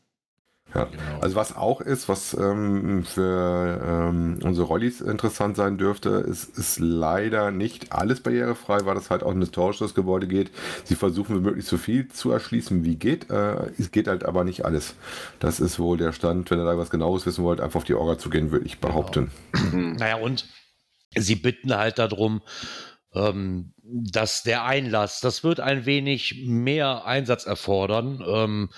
Ja. Genau. Also was auch ist, was ähm, für ähm, unsere Rollis interessant sein dürfte, ist, ist leider nicht alles barrierefrei, weil das halt auch ein historisches Gebäude geht. Sie versuchen möglichst so viel zu erschließen, wie geht. Äh, es geht halt aber nicht alles. Das ist wohl der Stand. Wenn ihr da was genaues wissen wollt, einfach auf die Orga zu gehen, würde ich behaupten. Naja, und sie bitten halt darum, ähm, dass der Einlass, das wird ein wenig mehr Einsatz erfordern. Ähm,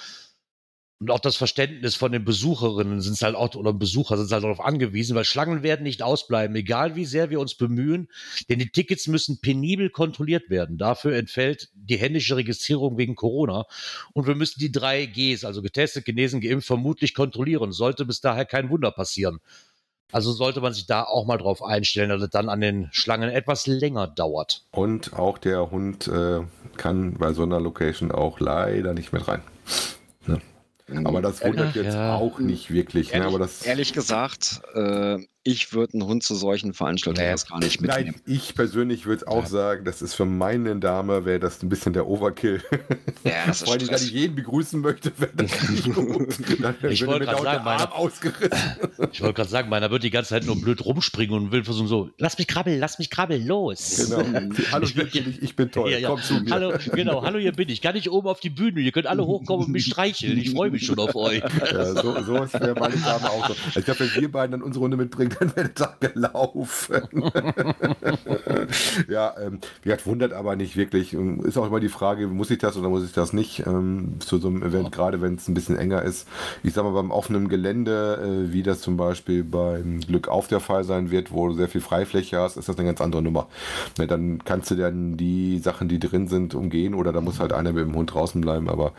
und auch das Verständnis von den Besucherinnen sind halt auch, oder Besucher sind halt darauf angewiesen, weil Schlangen werden nicht ausbleiben, egal wie sehr wir uns bemühen, denn die Tickets müssen penibel kontrolliert werden. Dafür entfällt die händische Registrierung wegen Corona. Und wir müssen die drei Gs, also getestet, genesen, geimpft, vermutlich kontrollieren. Sollte bis daher kein Wunder passieren. Also sollte man sich da auch mal drauf einstellen, dass es dann an den Schlangen etwas länger dauert. Und auch der Hund äh, kann bei so einer Location auch leider nicht mit rein. Aber das wundert Ach, jetzt ja. auch nicht wirklich. Ne? ehrlich, Aber das, ehrlich gesagt, äh, ich würde einen Hund zu solchen Veranstaltungen Nee. erst gar nicht mitnehmen. Nein, ich persönlich würde auch sagen, das ist für meine Dame, wäre das ein bisschen der Overkill. Ja, das ist Stress. ich jeden begrüßen möchte, wäre das nicht gut. Ich würde wollte gerade sagen, der Arm meine- ausgerissen. Ich wollte gerade sagen, meiner wird die ganze Zeit nur blöd rumspringen und will versuchen so, lass mich krabbeln, lass mich krabbeln, los. Genau. Hallo, hier bin ich, ich bin toll. Ja, ja. Komm zu mir. Hallo, genau, hallo, hier bin ich. Kann ich oben auf die Bühne? Ihr könnt alle hochkommen und mich streicheln. Ich freue mich schon auf euch. Ja, so, so ist wäre meine Dame auch so. Ich glaube, wenn wir beiden dann unsere Runde mitbringen, dann wäre der Tag gelaufen. ja, ähm, wie gesagt, wundert aber nicht wirklich. Ist auch immer die Frage, muss ich das oder muss ich das nicht? Ähm, zu so einem Event, gerade wenn es ein bisschen enger ist. Ich sag mal, beim offenen Gelände, äh, wie das zum Beispiel beim Glück auf der Fall sein wird, wo du sehr viel Freifläche hast, ist das eine ganz andere Nummer. Ne, dann kannst du dann die Sachen, die drin sind, umgehen oder da muss halt einer mit dem Hund draußen bleiben. Aber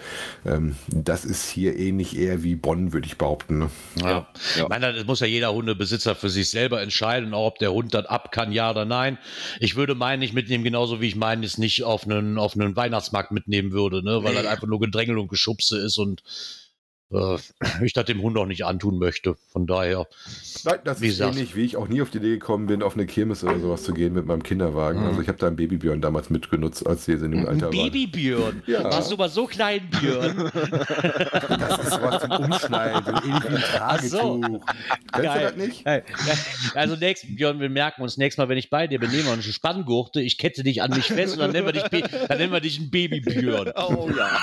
ähm, das ist hier ähnlich eher wie Bonn, würde ich behaupten. Ne? Ja. ja. Ich meine, das muss ja jeder Hundebesitzer für sich selber entscheiden, auch ob der Hund das ab kann, ja oder nein. Ich würde meinen nicht mitnehmen, genauso wie ich meinen es nicht auf einen, auf einen Weihnachtsmarkt mitnehmen würde, ne? weil nee. das einfach nur Gedrängel und Geschubse ist und äh, ich das dem Hund auch nicht antun möchte. Von daher. Nein, das ist gesagt. ähnlich, wie ich auch nie auf die Idee gekommen bin, auf eine Kirmes oder sowas zu gehen mit meinem Kinderwagen. Mhm. Also ich habe da einen Babybjörn damals mitgenutzt, als sie in dem Alter waren. Babybjörn? Ja. Warst du mal so klein, Björn? das ist was zum Umschneiden, so ähnlich wie ein Tragetuch. So. Du das nicht? Also nächst, Björn, wir merken uns nächstes Mal, wenn ich bei dir bin, nehmen wir uns eine Spanngurte, ich kette dich an mich fest und dann nennen wir dich, dann nennen wir dich einen Babybjörn. Oh ja.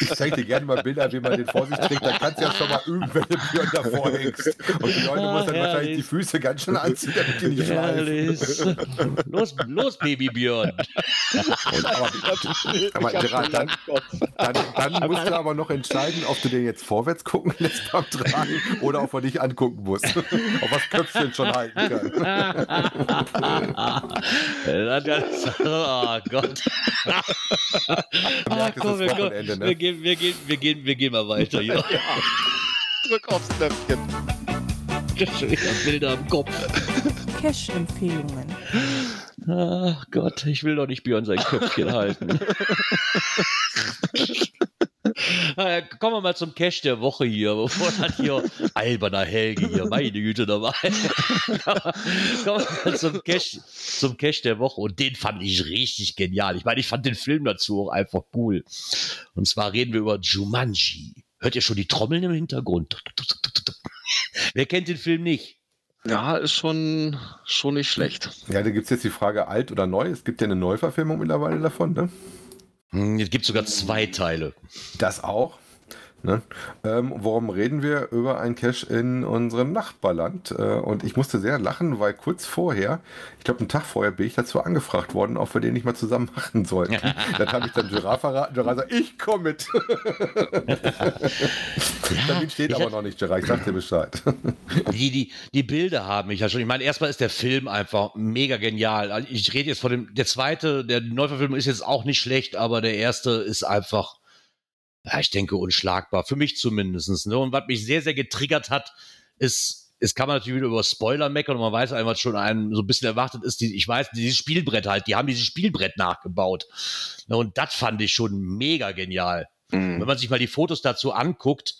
Ich zeige dir gerne mal Bilder, wie man den vor sich trägt, dann kannst du ja schon mal irgendwelche Björn davor hängst. Und die Leute ah, musst dann herrlich. wahrscheinlich die Füße ganz schön anziehen, damit die nicht schleifen. los, los, Baby Björn. aber, aber Gerard, dann, dann, dann musst du aber noch entscheiden, ob du den jetzt vorwärts gucken lässt beim Tragen oder ob er dich angucken muss. Auf was Köpfchen schon halten kann. oh Gott. Ah, komm, wir, ne? wir, gehen, wir, gehen, wir, gehen, wir gehen mal weiter. Ja. ja. Drück aufs Knöpfchen. Bilder im Kopf. Cash-Empfehlungen. Ach Gott, ich will doch nicht Björn sein Köpfchen halten. Naja, kommen wir mal zum Cash der Woche hier, bevor dann hier alberner Helge hier, meine Güte dabei. kommen wir mal zum Cash, zum Cash der Woche und den fand ich richtig genial. Ich meine, ich fand den Film dazu auch einfach cool. Und zwar reden wir über Jumanji. Hört ihr schon die Trommeln im Hintergrund? Wer kennt den Film nicht? Ja, ist schon, schon nicht schlecht. Ja, da gibt es jetzt die Frage alt oder neu. Es gibt ja eine Neuverfilmung mittlerweile davon, ne? Hm, es gibt sogar zwei Teile. Das auch. Ne? Ähm, worum reden wir? Über ein Cache in unserem Nachbarland. Äh, und ich musste sehr lachen, weil kurz vorher, ich glaube einen Tag vorher, bin ich dazu angefragt worden, ob wir den nicht mal zusammen machen sollten. dann habe ich dann Giraffe verraten. Giraffe sagt, ich komme mit. ja, steht aber noch nicht, Giraffe. Ich sag dir Bescheid. die, die, die Bilder haben mich ja schon. Ich meine, erstmal ist der Film einfach mega genial. Also ich rede jetzt von dem, der zweite, der Neuverfilmung ist jetzt auch nicht schlecht, aber der erste ist einfach ja, ich denke, unschlagbar. Für mich zumindest. Ne? Und was mich sehr, sehr getriggert hat, ist, es kann man natürlich wieder über Spoiler meckern und man weiß einfach schon einem so ein bisschen erwartet ist, die, ich weiß, dieses Spielbrett halt, die haben dieses Spielbrett nachgebaut. Ne? Und das fand ich schon mega genial. Mhm. Wenn man sich mal die Fotos dazu anguckt,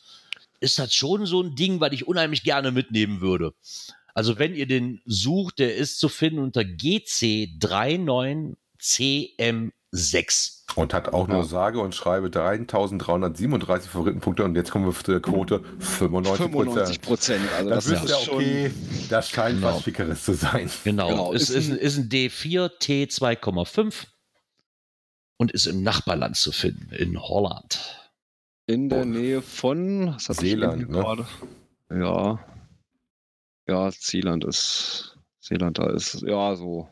ist das schon so ein Ding, was ich unheimlich gerne mitnehmen würde. Also wenn ihr den sucht, der ist zu finden unter GC39CM 6. Und hat auch nur sage und schreibe 3337 Favoritenpunkte und jetzt kommen wir zu der Quote 95 95 Prozent. Also das, das ist ja okay, das scheint genau. was Schickeres zu sein. Genau, genau. Ist, ist, ein, ist ein D4 T2,5 und ist im Nachbarland zu finden, in Holland. In der oh. Nähe von Seeland, ne? Ja. Ja, Seeland ist. Seeland da ist, ja, so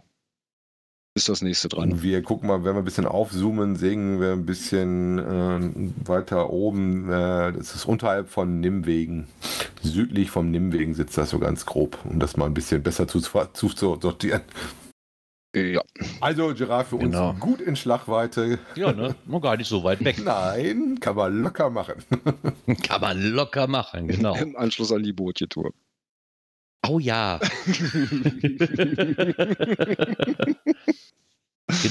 ist das nächste dran. Wir gucken mal, wenn wir ein bisschen aufzoomen, sehen wir ein bisschen äh, weiter oben. Äh, das ist unterhalb von Nimwegen. Südlich vom Nimwegen sitzt das so ganz grob, um das mal ein bisschen besser zu, zu sortieren. Ja. Also Giraffe für genau. uns gut in Schlagweite. Ja, ne? Noch gar nicht so weit weg. Nein, kann man locker machen. kann man locker machen, genau. Im Anschluss an die Bootje-Tour. Oh ja.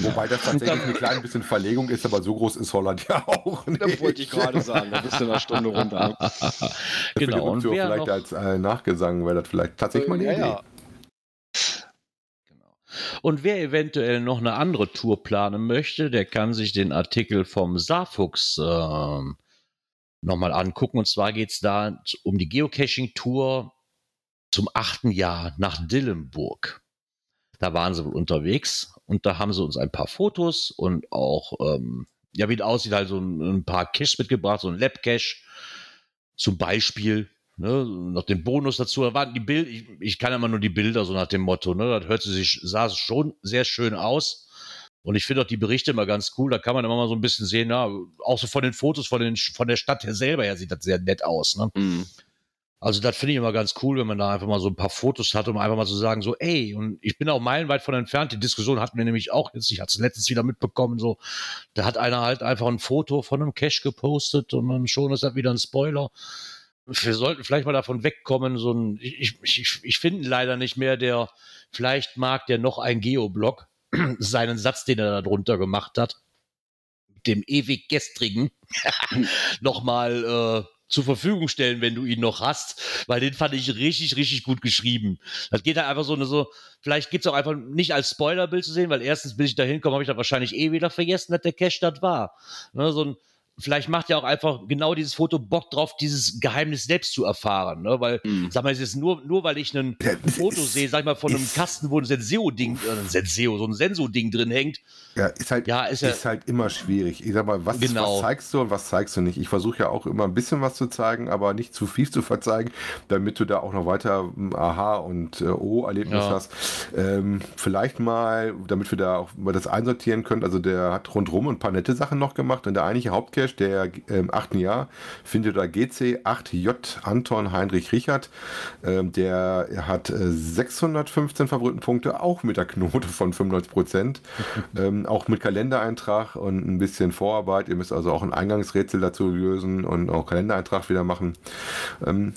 Wobei das tatsächlich ein klein bisschen Verlegung ist, aber so groß ist Holland ja auch nicht. Das wollte ich gerade sagen, da bist du in einer Stunde runter. genau. Und wer vielleicht noch... als äh, Nachgesang wäre das vielleicht tatsächlich mal eine äh, Idee. Ja. Genau. Und wer eventuell noch eine andere Tour planen möchte, der kann sich den Artikel vom Saarfuchs äh, nochmal angucken. Und zwar geht es da um die Geocaching-Tour zum achten Jahr nach Dillenburg. Da waren sie wohl unterwegs und da haben sie uns ein paar Fotos und auch, ähm, ja, wie es aussieht, halt so ein, ein paar Caches mitgebracht, so ein Lab-Cache zum Beispiel. Ne, noch den Bonus dazu. Da waren die Bild, ich, ich kann immer nur die Bilder so nach dem Motto, ne? Das hörte sich, sah schon sehr schön aus. Und ich finde auch die Berichte immer ganz cool. Da kann man immer mal so ein bisschen sehen, ja, auch so von den Fotos von, den, von der Stadt her selber her sieht das sehr nett aus. Ne? Mhm. Also das finde ich immer ganz cool, wenn man da einfach mal so ein paar Fotos hat, um einfach mal zu sagen, so, ey, und ich bin auch meilenweit von entfernt. Die Diskussion hatten wir nämlich auch jetzt, ich hatte es letztens wieder mitbekommen, so, da hat einer halt einfach ein Foto von einem Cache gepostet und dann schon ist das wieder ein Spoiler. Wir sollten vielleicht mal davon wegkommen, so ein, ich, ich, ich finde leider nicht mehr, der, vielleicht mag der noch ein Geoblog, seinen Satz, den er da drunter gemacht hat, dem ewig gestrigen, nochmal äh, zur Verfügung stellen, wenn du ihn noch hast, weil den fand ich richtig, richtig gut geschrieben. Das geht halt einfach so so, vielleicht gibt es auch einfach nicht als Spoilerbild zu sehen, weil erstens, bis ich da hinkomme, habe ich da wahrscheinlich eh wieder vergessen, dass der Cache das war. Ne, so ein, vielleicht macht ja auch einfach genau dieses Foto Bock drauf, dieses Geheimnis selbst zu erfahren. Ne? Weil, mhm. sag mal, es ist nur, nur weil ich ein ja, Foto sehe, sag ich mal, von einem Kasten, wo ein Senseo-Ding, äh, Senseo, so ein Sensor-Ding drin hängt. Ja, ist halt, ja, ist, ist halt immer schwierig. Ich sag mal, was, genau. was zeigst du und was zeigst du nicht? Ich versuche ja auch immer ein bisschen was zu zeigen, aber nicht zu viel zu verzeigen, damit du da auch noch weiter hm, Aha und äh, O-Erlebnis ja. hast. Ähm, vielleicht mal, damit wir da auch mal das einsortieren können. Also der hat rundrum ein paar nette Sachen noch gemacht und der eigentliche Hauptcache Cache der im ähm, achten Jahr findet da GC 8J Anton Heinrich Richard. Ähm, der hat äh, 615 Favoritenpunkte, auch mit der Knote von 95 Prozent. ähm, auch mit Kalendereintrag und ein bisschen Vorarbeit. Ihr müsst also auch ein Eingangsrätsel dazu lösen und auch Kalendereintrag wieder machen.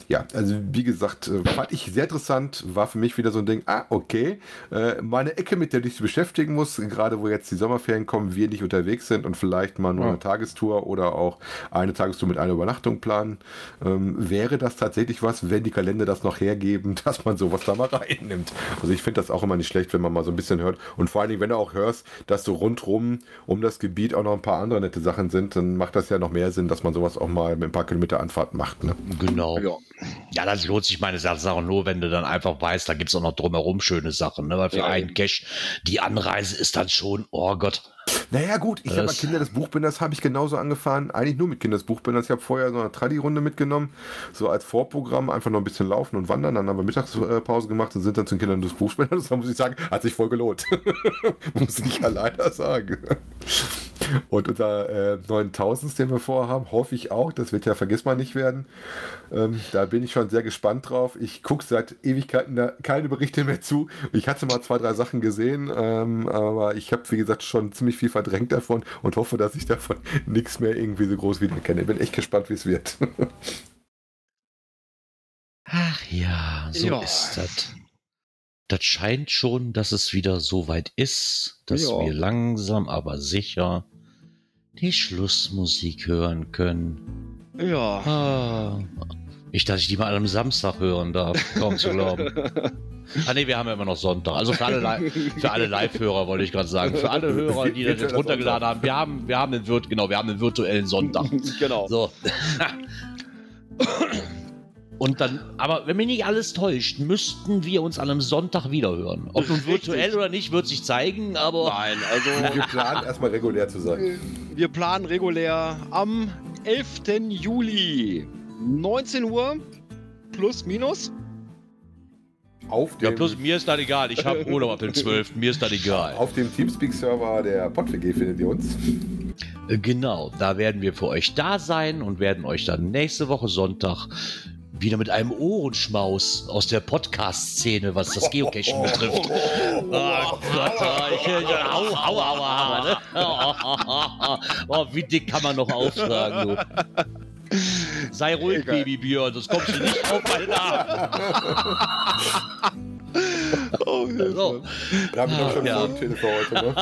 Ja, also wie gesagt, äh, fand ich sehr interessant. War für mich wieder so ein Ding, ah, okay, äh, meine Ecke, mit der ich beschäftigen muss, gerade wo jetzt die Sommerferien kommen, wir nicht unterwegs sind und vielleicht mal nur eine Tagestour oder oder auch eine Tagestour mit einer Übernachtung planen. Ähm, wäre das tatsächlich was, wenn die Kalender das noch hergeben, dass man sowas da mal reinnimmt? Also ich finde das auch immer nicht schlecht, wenn man mal so ein bisschen hört. Und vor allen Dingen, wenn du auch hörst, dass so rundrum um das Gebiet auch noch ein paar andere nette Sachen sind, dann macht das ja noch mehr Sinn, dass man sowas auch mal mit ein paar Kilometer Anfahrt macht. Ne? Genau. Ja. ja, das lohnt sich meines Erachtens auch nur, wenn du dann einfach weißt, da gibt es auch noch drumherum schöne Sachen. Ne? Weil für ja, einen Cash, die Anreise ist dann schon, oh Gott, naja, gut, ich habe Kinder des Buchbinders habe ich genauso angefahren. Eigentlich nur mit Kinder des Buchbinders. Ich habe vorher so eine Tradi-Runde mitgenommen, so als Vorprogramm, einfach noch ein bisschen laufen und wandern. Dann haben wir Mittagspause gemacht und sind dann zu den Kindern des Buchbinders. Da muss ich sagen, hat sich voll gelohnt. muss ich ja leider sagen. Und unser äh, 9000, den wir vorhaben, hoffe ich auch. Das wird ja vergiss mal nicht werden. Ähm, da bin ich schon sehr gespannt drauf. Ich gucke seit Ewigkeiten da keine Berichte mehr zu. Ich hatte mal zwei, drei Sachen gesehen, ähm, aber ich habe, wie gesagt, schon ziemlich viel verdrängt davon und hoffe, dass ich davon nichts mehr irgendwie so groß wiederkenne. Bin echt gespannt, wie es wird. Ach ja, so ja. ist das. Das scheint schon, dass es wieder so weit ist, dass ja. wir langsam aber sicher die Schlussmusik hören können. Ja. Ah, ich, dass ich die mal an einem Samstag hören darf, kaum zu glauben. Ah ne, wir haben ja immer noch Sonntag. Also für alle, für alle Live-Hörer wollte ich gerade sagen. Für alle Hörer, die das jetzt runtergeladen haben, wir haben, wir haben den Virt genau, wir haben den virtuellen Sonntag. genau. So. Und dann, aber wenn mich nicht alles täuscht, müssten wir uns an einem Sonntag wiederhören. Ob nun virtuell oder nicht, wird sich zeigen, aber. Nein, also. Wir planen erstmal regulär zu sein. Wir planen regulär am 11. Juli. 19 Uhr plus minus. Auf dem ja, plus mir ist das egal. Ich habe Urlaub ab dem 12. Mir ist das egal. Auf dem Teamspeak-Server der PodWG findet ihr uns. Genau, da werden wir für euch da sein und werden euch dann nächste Woche Sonntag wieder mit einem Ohrenschmaus aus der Podcast-Szene, was das Geocaching betrifft. Oh Gott, ich, au, au, au, oh, wie dick kann man noch aufschlagen, du? Sei ruhig, Egal. Baby Björn, sonst kommst du nicht auf meinen Arm. Oh, so. Wir haben doch schon ja. Telefon für heute, ne?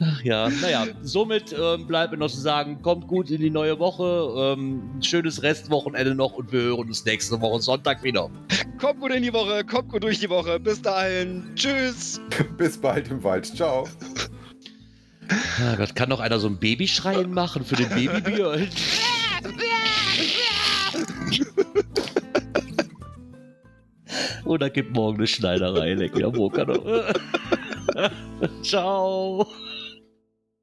Ach ja, naja, somit ähm, bleibt mir noch zu sagen, kommt gut in die neue Woche, ähm, schönes Restwochenende noch und wir hören uns nächste Woche Sonntag wieder. Kommt gut in die Woche, kommt gut durch die Woche. Bis dahin, tschüss. Bis bald im Wald, ciao. Ah Gott, kann noch einer so ein Babyschreien machen für den Babybjörn? Oder gibt morgen eine Schneiderei, leck mir Wo kann er. Ciao.